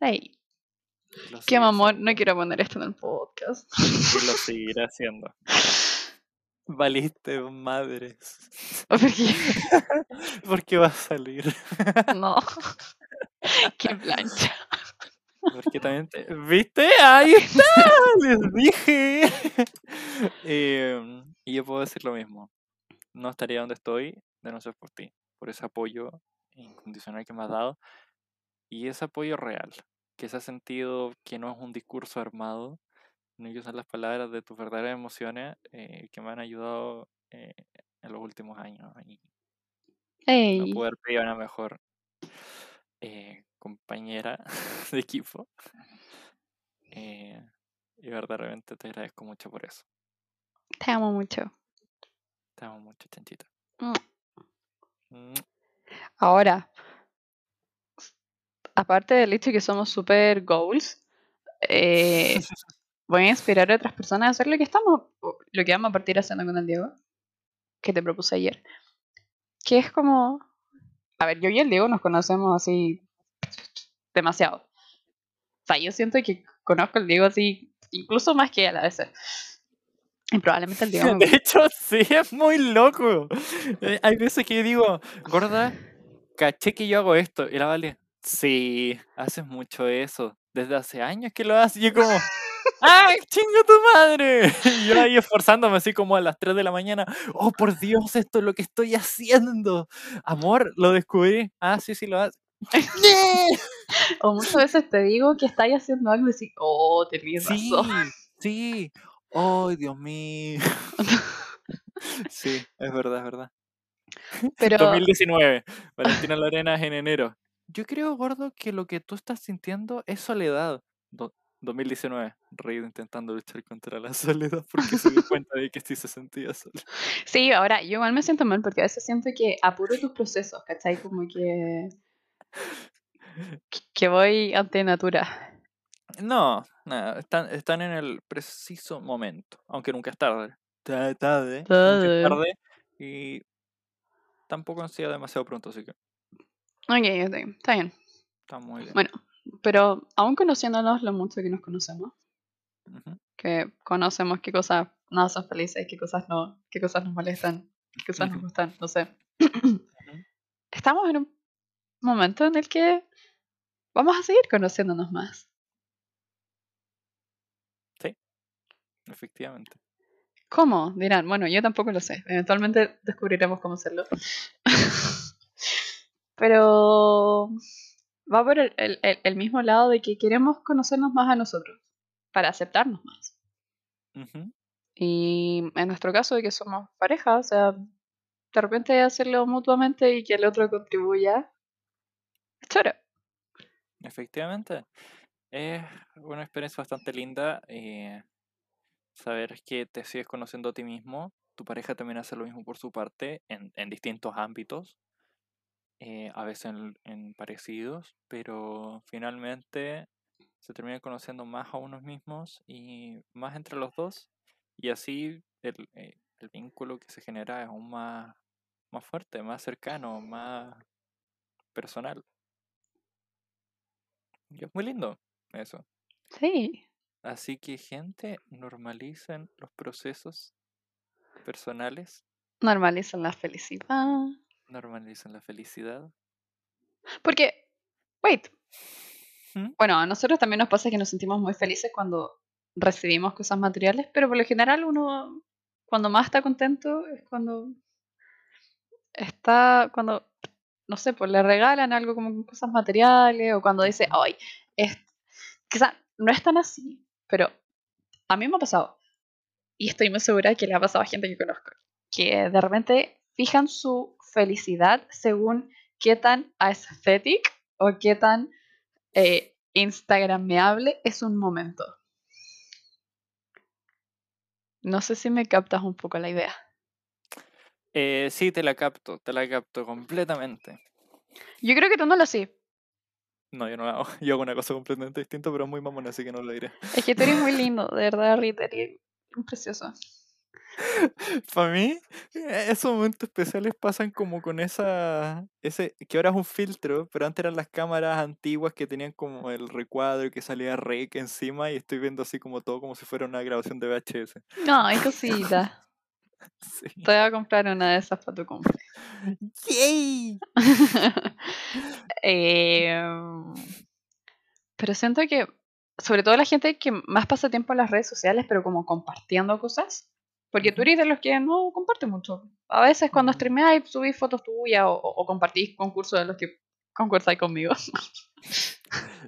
S1: Hey, qué mamón, no quiero poner esto en el podcast.
S2: Y lo seguiré haciendo. Valiste, madre.
S1: Porque
S2: ¿Por qué va a salir?
S1: no. qué plancha.
S2: Porque también te... ¿Viste? Ahí está, les dije. Em, y yo puedo decir lo mismo. No estaría donde estoy de no ser por ti, por ese apoyo incondicional que me has dado y ese apoyo real, que se ha sentido que no es un discurso armado, sino que son las palabras de tus verdaderas emociones eh, que me han ayudado eh, en los últimos años. Y no
S1: Ey,
S2: poder pedir a una mejor eh, compañera de equipo. Eh, y verdaderamente te agradezco mucho por eso.
S1: te amo mucho.
S2: Te amo mucho, chanchita.
S1: Mm.
S2: Mm,
S1: Ahora, aparte del hecho de que somos super goals, eh, voy a inspirar a otras personas a hacer lo que estamos, lo que vamos a partir haciendo con el Diego, que te propuse ayer. Que es como, a ver, yo y el Diego nos conocemos así demasiado. O sea, yo siento que conozco al Diego así, incluso más que él a veces. Y probablemente el me
S2: De hecho, sí, es muy loco. Eh, Hay veces que yo digo, gorda, caché que yo hago esto. Y la Vale, sí, haces mucho eso. Desde hace años que lo haces. Y yo como, ¡ay, chinga tu madre! Y yo ahí esforzándome así como a las 3 de la mañana. ¡Oh, por Dios, esto es lo que estoy haciendo! Amor, lo descubrí. Ah, sí, sí, lo haces.
S1: O muchas veces te digo que estáis haciendo algo y decís, oh, tenías
S2: Sí,
S1: razón.
S2: sí. ¡Ay, Dios mío! Sí, es verdad, es verdad.
S1: Pero
S2: 2019, Valentina Lorenas en enero. Yo creo, gordo, que lo que tú estás sintiendo es soledad. Do- 2019, Reid intentando luchar contra la soledad porque se dio cuenta de que sí se sentía sola.
S1: sí, ahora yo igual me siento mal porque a veces siento que apuro tus procesos, ¿cachai? Como que- que voy ante natura.
S2: No, nada, están, están en el preciso momento, aunque nunca es tarde. Ta- Tarde, nunca
S1: Tarde.
S2: es tarde y tampoco han sido demasiado pronto, así que
S1: Ok, ok, está bien.
S2: está muy bien.
S1: Bueno, pero aún conociéndonos lo mucho que nos conocemos, que conocemos qué cosas nos hacen felices, qué cosas no, qué cosas nos molestan, qué cosas nos gustan, no sé. Estamos en un momento en el que vamos a seguir conociéndonos más.
S2: Efectivamente.
S1: ¿Cómo? Dirán, bueno, yo tampoco lo sé. Eventualmente descubriremos cómo hacerlo. Pero va por el, el- el- mismo lado de que queremos conocernos más a nosotros, para aceptarnos más. Y en nuestro caso de que somos pareja, o sea, de repente hacerlo mutuamente y que el otro contribuya. es chévere.
S2: Efectivamente. Es una experiencia bastante linda. eh, saber que te sigues conociendo a ti mismo. Tu pareja también hace lo mismo por su parte en, en distintos ámbitos. eh, a veces en, en parecidos, pero finalmente se terminan conociendo más a unos mismos y más entre los dos. Y así el, eh, el vínculo que se genera es aún más, más fuerte, más cercano, más personal. Y es muy lindo eso.
S1: Sí,
S2: Así que, gente, normalicen los procesos personales,
S1: normalizan la felicidad.
S2: normalicen la felicidad.
S1: Porque, wait,
S2: ¿Mm?
S1: bueno, a nosotros también nos pasa que nos sentimos muy felices cuando recibimos cosas materiales, pero por lo general uno, cuando más está contento, es cuando está, cuando, no sé, pues le regalan algo como cosas materiales, o cuando dice, ay, es, quizá no es tan así, pero a mí me ha pasado, y estoy muy segura que le ha pasado a gente que conozco, que de repente fijan su felicidad según qué tan aesthetic o qué tan eh, instagrameable es un momento. No sé si me captas un poco la idea.
S2: Eh, sí, te la capto, te la capto completamente.
S1: Yo creo que tú no lo sé.
S2: No, yo no la hago. Yo hago una cosa completamente distinta, pero es muy mamona, así que no lo diré.
S1: Es que tú eres muy lindo, de verdad, Rita, eres precioso.
S2: Para mí, esos momentos especiales pasan como con esa. ese que ahora es un filtro, pero antes eran las cámaras antiguas que tenían como el recuadro y que salía rec encima, y estoy viendo así como todo como si fuera una grabación de VHS.
S1: Ay, cosita.
S2: Sí.
S1: Te voy a comprar una de esas para tu cumple.
S2: ¡Yay!
S1: Em, pero siento que, sobre todo la gente que más pasa tiempo en las redes sociales, pero como compartiendo cosas, porque tú eres de los que no comparte mucho. A veces cuando
S2: Mm.
S1: streameáis, subís fotos tuyas o compartís concursos de los que concursáis conmigo.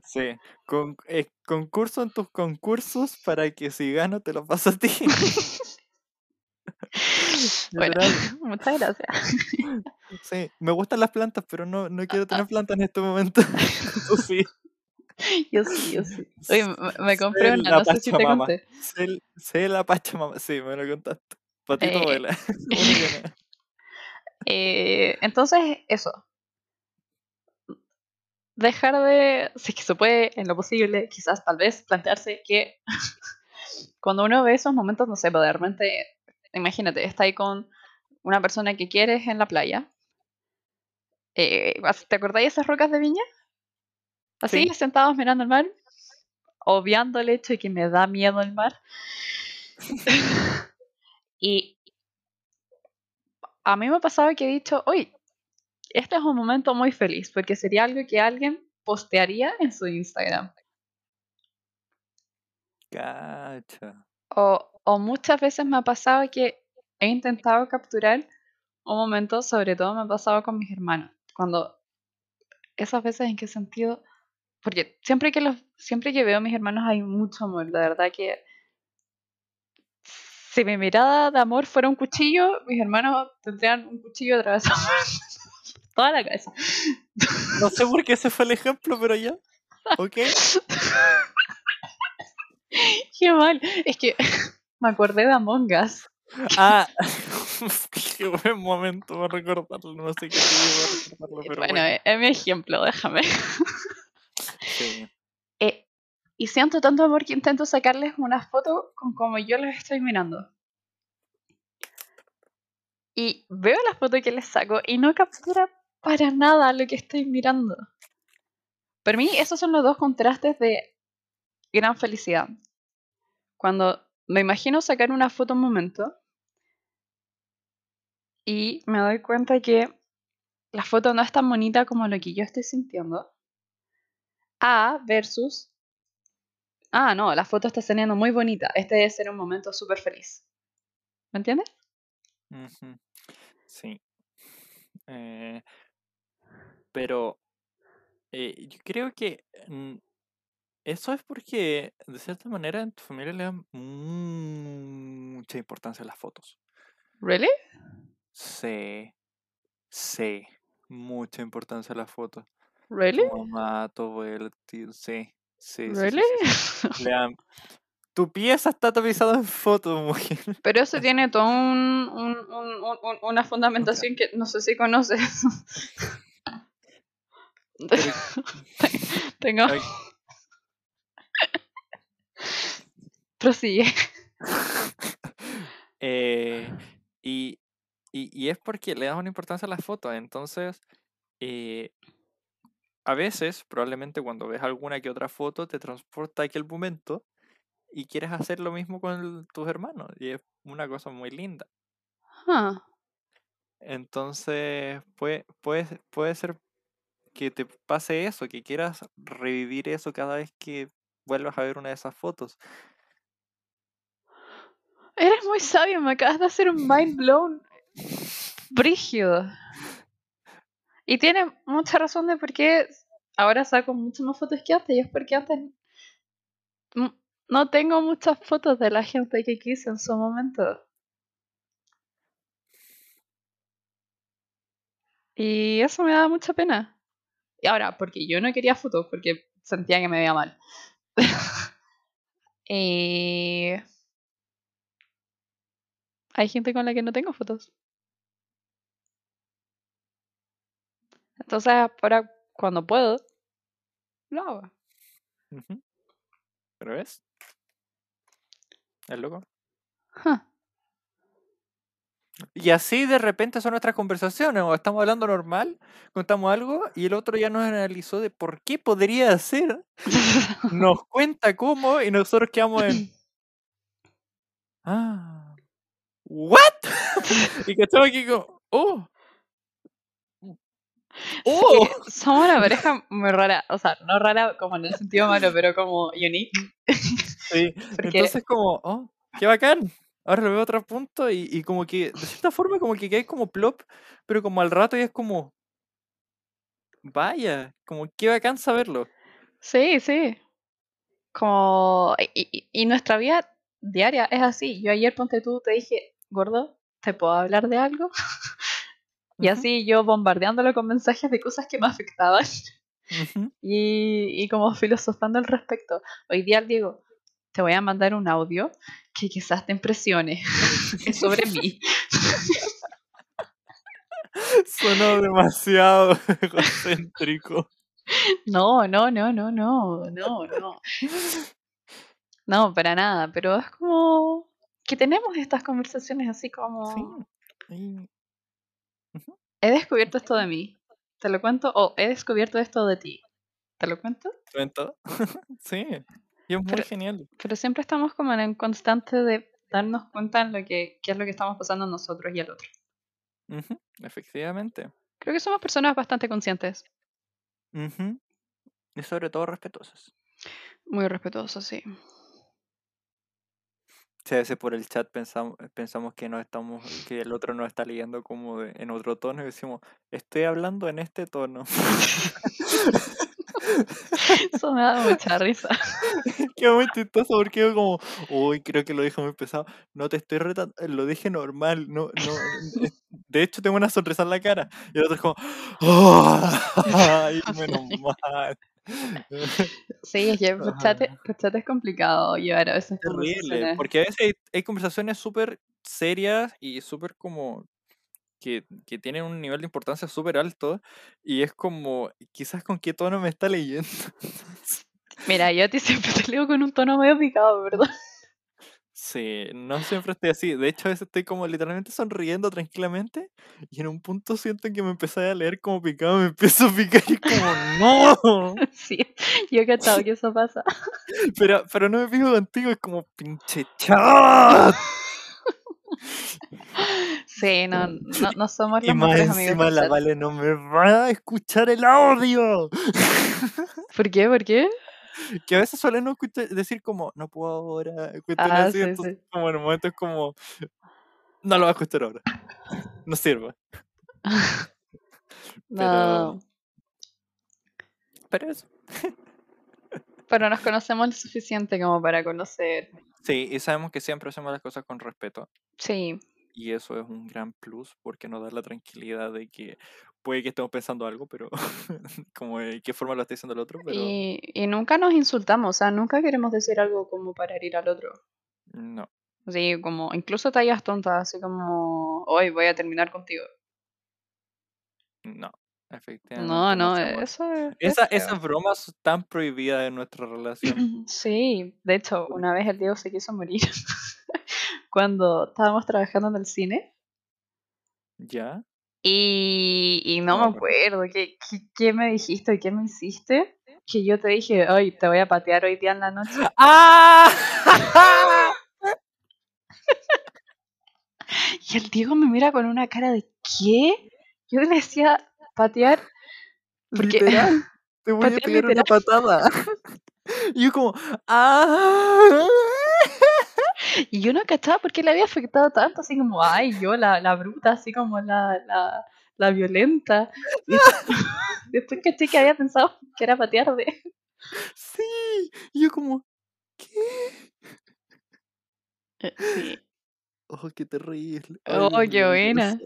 S2: Sí, con, eh, concurso en tus concursos para que si gano te lo paso a ti.
S1: Bueno, muchas gracias.
S2: Sí, me gustan las plantas, pero no, no quiero tener plantas en este momento. Tú sí.
S1: Yo sí, yo sí. Oye, me, compré
S2: Sé
S1: una, no sé si te conté.
S2: Sé, sé la Pachamama. Sí, me lo contaste. Patito
S1: Eh,
S2: vuela.
S1: Eh, entonces, eso. Dejar de, si es que se puede, en lo posible, quizás tal vez plantearse que cuando uno ve esos momentos, no sé, pero de repente, imagínate, está ahí con una persona que quieres en la playa. Eh, ¿Te acordáis de esas rocas de viña? Así,
S2: Sí.
S1: sentados mirando el mar, obviando el hecho de que me da miedo el mar. y a mí me ha pasado que he dicho, oye, este es un momento muy feliz, porque sería algo que alguien postearía en su Instagram.
S2: Cacha.
S1: O, o muchas veces me ha pasado que he intentado capturar un momento, sobre todo me ha pasado con mis hermanos. Cuando esas veces en qué sentido, porque siempre que los, siempre que veo a mis hermanos hay mucho amor, la verdad que si mi mirada de amor fuera un cuchillo, mis hermanos tendrían un cuchillo atravesado toda la cabeza.
S2: No sé por qué ese fue el ejemplo, pero ya. Ok.
S1: Qué mal, es que me acordé de Among Us.
S2: Ah, qué buen momento para recordarlo. No sé qué para recordarlo, pero
S1: bueno,
S2: bueno.
S1: es, es mi ejemplo, déjame.
S2: Sí.
S1: Eh, y siento tanto amor que intento sacarles una foto con como yo los estoy mirando. Y veo la foto que les saco y no captura para nada lo que estoy mirando. Para mí, esos son los dos contrastes de gran felicidad. Cuando me imagino sacar una foto un momento y me doy cuenta que la foto no es tan bonita como lo que yo estoy sintiendo. A versus ah, no, la foto está saliendo muy bonita. Este debe ser un momento súper feliz. ¿Me entiendes?
S2: Sí. Eh, pero eh, yo creo que mm, eso es porque, de cierta manera, en tu familia le dan mucha importancia a las fotos.
S1: ¿Really?
S2: Sí, sí, mucha importancia a las fotos.
S1: ¿Really?
S2: Tu mamá, tu abuelo, tío, sí, sí,
S1: ¿Really?
S2: sí, sí. Le dan- Tu pieza está tapizada en fotos, mujer.
S1: Pero eso tiene todo un, un- un- un- un- una fundamentación que no sé si conoces. Tengo. Prosigue.
S2: Eh, y, y, y es porque le das una importancia a las fotos. Entonces, eh, a veces, probablemente cuando ves alguna que otra foto, te transporta a aquel momento y quieres hacer lo mismo con el- tus hermanos. Y es una cosa muy linda.
S1: Ah,
S2: Entonces, puede, puede, puede ser que te pase eso, que quieras revivir eso cada vez que vuelvas a ver una de esas fotos.
S1: Eres muy sabio, me acabas de hacer un mind blown. Brígido. Y tiene mucha razón de por qué ahora saco muchas más fotos que antes. Y es porque antes no tengo muchas fotos de la gente que quise en su momento. Y eso me da mucha pena. Y ahora, porque yo no quería fotos, porque sentía que me veía mal. y... Hay gente con la que no tengo fotos. Entonces, ahora cuando puedo, lo hago.
S2: Ujú. ¿Pero ves? Es loco.
S1: Huh.
S2: Y así de repente son nuestras conversaciones, o estamos hablando normal, contamos algo y el otro ya nos analizó de por qué podría ser, nos cuenta cómo y nosotros quedamos en... Ah, ¿what? y que estamos aquí como... Oh. Oh.
S1: Sí, somos una pareja muy rara. O sea, no rara como en el sentido malo, pero como unique.
S2: Sí,
S1: Porque-
S2: entonces como, oh, qué bacán. Ahora lo veo a otro punto y, y como que, de cierta forma, como que cae como plop, pero como al rato ya es como, vaya, como qué bacán saberlo.
S1: Sí, sí. Como. Y, y- y nuestra vida diaria es así. Yo ayer, ponte tú, te dije, gordo, ¿te puedo hablar de algo? y así yo bombardeándolo con mensajes de cosas que me afectaban y, y como filosofando al respecto. Hoy día, Diego, te voy a mandar un audio que quizás te impresione. es sobre mí.
S2: Sonó demasiado egocéntrico.
S1: No, no, no, no, no, no, no. No, para nada, pero es como que tenemos estas conversaciones así como...
S2: Sí. y-
S1: He descubierto esto de mí. ¿Te lo cuento? O he descubierto esto de ti. ¿Te lo cuento?
S2: ¿Cuento? sí. Y es muy
S1: Pero-
S2: genial.
S1: Pero siempre estamos como en el constante de darnos cuenta en lo que, qué es lo que estamos pasando nosotros y el otro.
S2: Efectivamente.
S1: Creo que somos personas bastante conscientes.
S2: Y sobre todo respetuosas.
S1: Muy respetuosos, sí.
S2: Sí, a veces por el chat pensamos, pensamos que no estamos, que el otro nos está leyendo como de- en otro tono y decimos, estoy hablando en este tono.
S1: Eso me da mucha risa.
S2: Qué muy chistoso porque yo como, uy, creo que lo dije muy pesado. No te estoy retando, lo dije normal, no, no. es- De hecho tengo una sonrisa en la cara. Y el otro es como, ¡Oh! ¡Ay, menos mal!
S1: Sí, es que por chat, por chat es complicado llevar a veces
S2: Terrible, porque a veces hay, hay conversaciones súper serias y súper como que, que tienen un nivel de importancia súper alto y es como, quizás con qué tono me está leyendo.
S1: Mira, yo a ti siempre te leo con un tono medio picado, ¿verdad?
S2: Sí, no siempre estoy así. De hecho, a veces estoy como literalmente sonriendo tranquilamente y en un punto siento que me empecé a leer como picado, me empiezo a picar y es como, ¡No!
S1: Sí, yo he cachado que eso pasa.
S2: Pero, pero no me pico contigo, es como, ¡pinche chat!
S1: Sí, no, no, no somos
S2: Y
S1: los
S2: más
S1: mejores amigos
S2: encima
S1: del
S2: la. Vale no me va a escuchar el audio.
S1: ¿Por qué? ¿Por qué?
S2: que a veces suelen no escuchar, decir como, no puedo ahora,
S1: Ah,
S2: así,
S1: sí,
S2: entonces
S1: sí.
S2: como en un momento es como, no lo va a escuchar ahora. No sirve.
S1: No,
S2: Pero eso.
S1: pero nos conocemos lo suficiente como para conocer.
S2: Sí, y sabemos que siempre hacemos las cosas con respeto.
S1: Sí,
S2: Y eso es un gran plus porque nos da la tranquilidad de que puede que estemos pensando algo, pero como de qué forma lo está diciendo el otro, pero
S1: y, y nunca nos insultamos, o sea, nunca queremos decir algo como para herir al otro.
S2: no.
S1: Así como, incluso tallas tontas, así como, hoy voy a terminar contigo.
S2: No, efectivamente.
S1: No, no,
S2: hacemos
S1: eso es, es
S2: Esa, esas bromas están prohibidas en nuestra relación.
S1: Sí, de hecho, una vez el Diego se quiso morir cuando estábamos trabajando en el cine
S2: ¿Ya?
S1: y, y no
S2: No,
S1: me acuerdo ¿qué, qué, qué me dijiste, qué me hiciste, que yo te dije, hoy te voy a patear hoy día en la noche.
S2: ¡Ah!
S1: Y el Diego me mira con una cara de ¿qué? Yo le decía patear porque
S2: Literal. Te voy a pegar una patada. Y yo como, ¡ah!
S1: y yo no cachaba por qué le había afectado tanto, así como, ay, yo la, la bruta, así como la, la, la violenta. Y después, caché que había pensado que era patear de...
S2: Sí. Y yo como, ¿qué?
S1: Eh, Sí.
S2: Oh, qué terrible.
S1: Oh,
S2: Dios
S1: qué buena.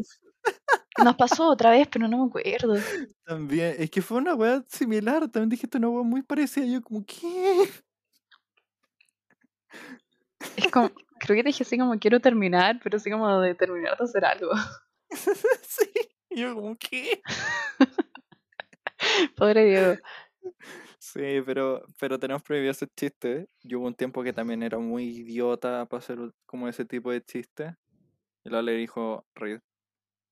S1: Nos pasó otra vez, pero no me acuerdo.
S2: También, es que fue una weá similar. También dijiste una weá muy parecida. Yo como, ¿qué?
S1: Es como, creo que te dije así como quiero terminar, pero así como de terminar de hacer algo.
S2: sí. Y yo como, ¿qué?
S1: Pobre Diego.
S2: Sí, pero, pero tenemos prohibido ese chiste. Yo hubo un tiempo que también era muy idiota para hacer como ese tipo de chiste. Y luego le dijo, Reed,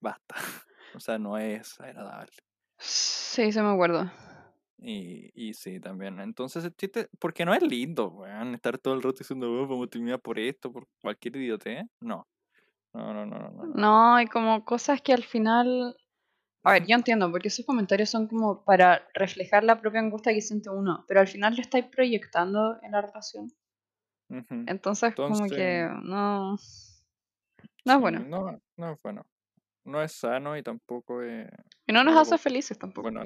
S2: basta. O sea, no es agradable.
S1: Sí, se me acuerdo.
S2: Y, y sí, también. Entonces el chiste, porque no es lindo, weón, estar todo el rato diciendo, "Oh, vamos a terminar por esto, por cualquier idiotez. No. No, no, no, no, no. no.
S1: Hay como cosas que al final... A ver, yo entiendo, porque esos comentarios son como para reflejar la propia angustia que siente uno, pero al final lo estáis proyectando en la relación.
S2: Ujú.
S1: Entonces, como que
S2: Entonces,
S1: no... No es bueno.
S2: No, no es bueno. No es sano y tampoco es
S1: Y no nos hace felices tampoco.
S2: bueno.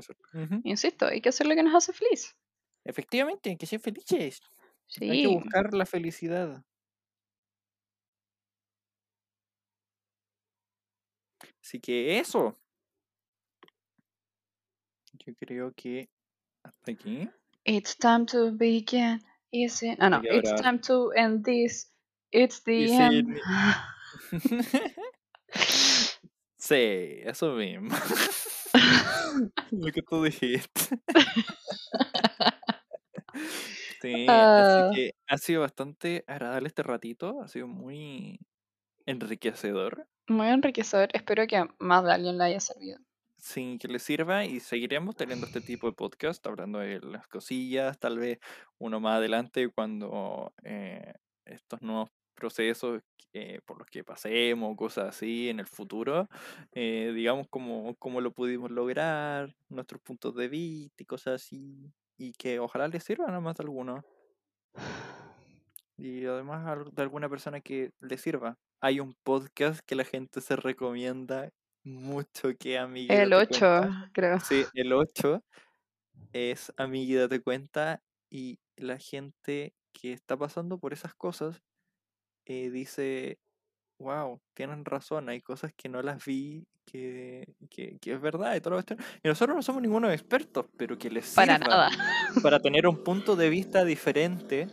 S1: Insisto, hay que hacer lo que nos hace feliz.
S2: Efectivamente, hay que ser felices. Hay que buscar la felicidad. Así que eso. Yo creo que hasta aquí.
S1: It's time to begin. Is it? Ah, no. It's time to end this. It's the end.
S2: sí, eso mismo. Lo que tú dijiste. Sí,
S1: Ah.
S2: así que ha sido bastante agradable este ratito, ha sido muy enriquecedor.
S1: Muy enriquecedor. Espero que a más de alguien le haya servido.
S2: Sin que les sirva y seguiremos teniendo este tipo de podcast, hablando de las cosillas, tal vez uno más adelante cuando eh, estos nuevos procesos eh, por los que pasemos, cosas así en el futuro, eh, digamos cómo, cómo lo pudimos lograr, nuestros puntos de vista y cosas así, y que ojalá les sirvan a más de alguno. Y además de alguna persona que le sirva. Hay un podcast que la gente se recomienda mucho que amiguita
S1: El
S2: te
S1: 8,
S2: cuenta.
S1: creo.
S2: Sí, el 8 es amiguita te cuenta y la gente que está pasando por esas cosas eh, dice, wow, tienen razón, hay cosas que no las vi, que, que, que es verdad y todo lo cuestión". Y nosotros no somos ningunos expertos, pero que les
S1: Para
S2: sirva
S1: nada.
S2: para tener un punto de vista diferente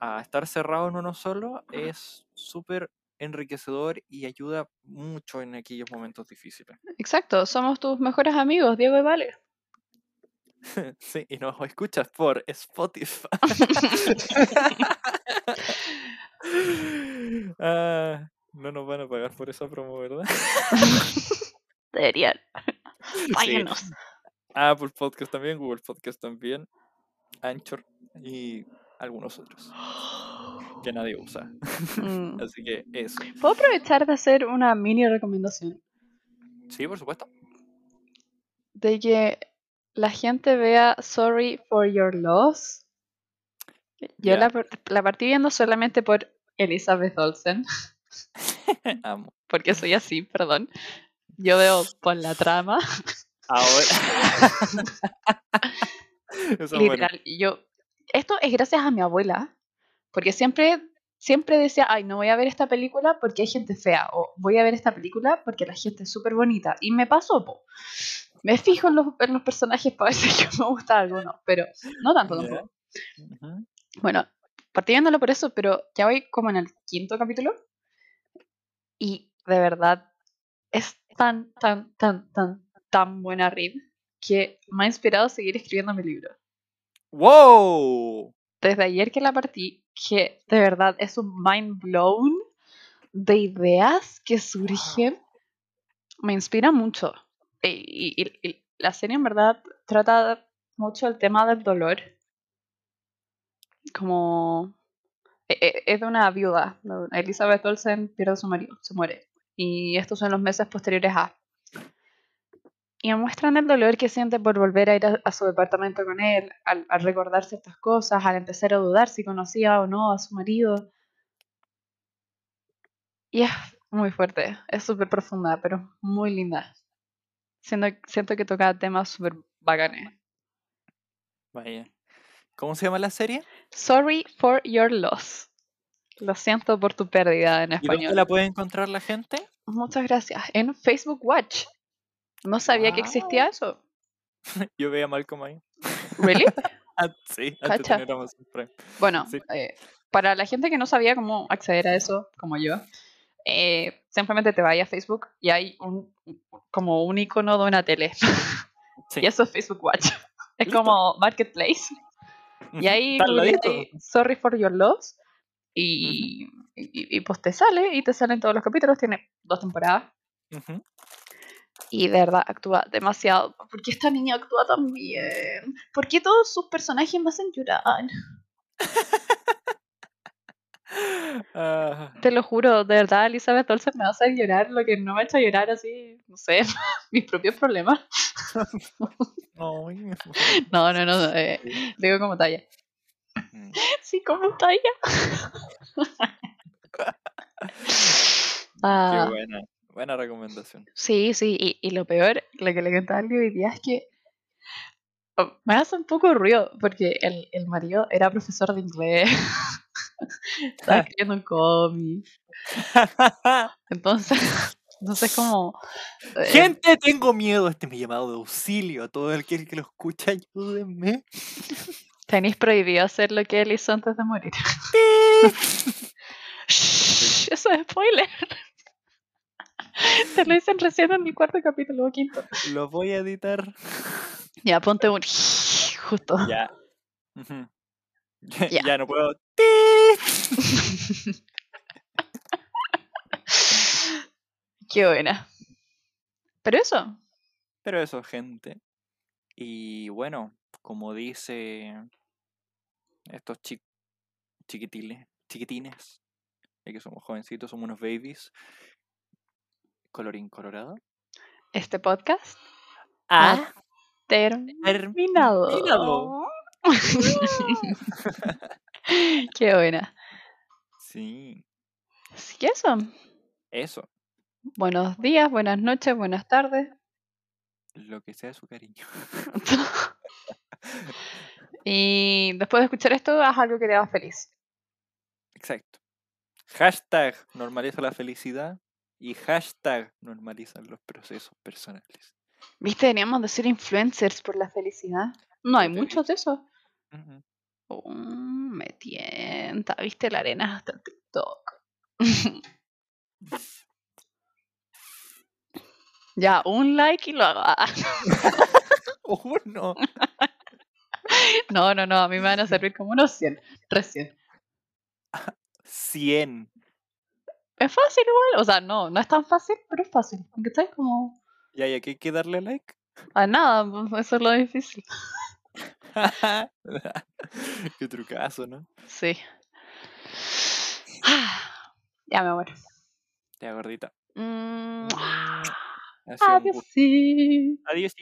S2: a estar cerrado en uno solo es súper enriquecedor y ayuda mucho en aquellos momentos difíciles.
S1: Exacto. Somos tus mejores amigos, Diego y Vale.
S2: Sí, y nos escuchas por Spotify. Ah, no nos van a pagar por esa promo, ¿verdad?
S1: Deberían.
S2: Sí.
S1: Páguenos.
S2: Apple Podcast también, Google Podcast también, Anchor y algunos otros que nadie usa.
S1: Mm.
S2: Así que eso.
S1: ¿Puedo aprovechar de hacer una mini recomendación?
S2: Sí, por supuesto.
S1: De que la gente vea Sorry for Your Loss. Yo la, la partí viendo solamente por Elizabeth Olsen,
S2: Amo.
S1: porque soy así, perdón. Yo veo por la trama.
S2: Ahora. Bueno.
S1: Literal, yo. Esto es gracias a mi abuela, porque siempre, siempre decía, ay, no voy a ver esta película porque hay gente fea, o voy a ver esta película porque la gente es súper bonita. Y me pasó, po. Me fijo en los, en los personajes para ver si me gusta alguno, pero no tanto tampoco.
S2: Ujú.
S1: Bueno, partí viéndolo por eso, pero ya voy como en el quinto capítulo. Y de verdad, es tan, tan, tan, tan, tan buena read que me ha inspirado a seguir escribiendo mi libro.
S2: ¡Wow!
S1: Desde ayer que la partí, que de verdad es un mind blown de ideas que surgen, me inspira mucho. Y, y- y la serie en verdad trata mucho el tema del dolor. Como e- e- es de una viuda. Elizabeth Olsen pierde a su marido, se muere. Y estos son los meses posteriores a. Y muestran el dolor que siente por volver a ir a, a su departamento con él, al, al recordar ciertas cosas, al empezar a dudar si conocía o no a su marido. Y es muy fuerte, es súper profunda, pero muy linda. Siento, siento que toca temas súper bacanes.
S2: Vaya. ¿Cómo se llama la serie?
S1: Sorry for your loss. Lo siento por tu pérdida en
S2: ¿Y dónde
S1: español.
S2: la puede encontrar la gente?
S1: Muchas gracias. En Facebook Watch. No sabía que existía
S2: Wow.
S1: eso.
S2: Yo veía a Malcolm ahí.
S1: ¿Really?
S2: Ah, sí, antes Amazon Prime.
S1: Bueno,
S2: Sí.
S1: eh, para la gente que no sabía cómo acceder a eso, como yo, eh, simplemente te vayas a Facebook y hay un como un icono de una tele.
S2: Sí.
S1: Y eso es Facebook Watch. Es
S2: Listo.
S1: como Marketplace. Y ahí ahí, Sorry for your loss. Y, y, y, pues te sale y te salen todos los capítulos. Tiene dos temporadas. Y de verdad actúa demasiado. ¿Por qué esta niña actúa tan bien? ¿Por qué todos sus personajes me hacen llorar?
S2: Ah,
S1: Te lo juro, de verdad, Elizabeth Olsen me va a hacer llorar lo que no me ha hecho llorar así, no sé, mis propios problemas.
S2: ay,
S1: No, no, no, eh, digo como talla.
S2: Mm.
S1: Sí, como talla.
S2: Qué
S1: Ah,
S2: buena, buena recomendación.
S1: sí, sí, y, y lo peor, lo que le contaba a alguien hoy día es que oh, me hace un poco ruido, porque el, el marido era profesor de inglés, estaba escribiendo un cómic, entonces Entonces, como. eh,
S2: Gente, tengo miedo. Este es mi llamado de auxilio. A todo aquel que lo escucha, ayúdenme.
S1: tenéis prohibido hacer lo que él hizo antes de morir. Shh, Eso es spoiler. Te lo dicen recién en el cuarto capítulo o quinto.
S2: Lo voy a editar.
S1: Ya, ponte un justo.
S2: Ya, Ya.
S1: ya
S2: no puedo.
S1: Qué buena. Pero eso,
S2: Pero eso, gente. Y bueno, como dice estos chi- chiquitines, chiquitines, ya que somos jovencitos, somos unos babies, colorín colorado.
S1: este podcast
S2: Ah,
S1: terminado.
S2: terminado.
S1: Qué buena.
S2: Sí,
S1: Así que eso.
S2: eso,
S1: Buenos días, buenas noches, buenas tardes.
S2: lo que sea su cariño.
S1: y después de escuchar esto, haz algo que te haga feliz.
S2: Exacto. Hashtag normaliza la felicidad y hashtag normalizan los procesos personales.
S1: ¿Viste? Teníamos de ser influencers por la felicidad. No hay muchos de esos. Oh, me tienta. ¿Viste la arena hasta el TikTok? ya, un like y lo hago. Ah,
S2: Uno.
S1: No, no, no, a mí me van a servir como unos 100 recién.
S2: 100.
S1: Es fácil igual, o sea, no, no es tan fácil, pero es fácil. Aunque estáis como
S2: Ya, ya que hay que darle like.
S1: a nada, pues, eso es lo difícil.
S2: Qué trucazo, ¿no?
S1: Sí. Ya me muero.
S2: Ya, gordita.
S1: Mm, Adiós.
S2: Adiós.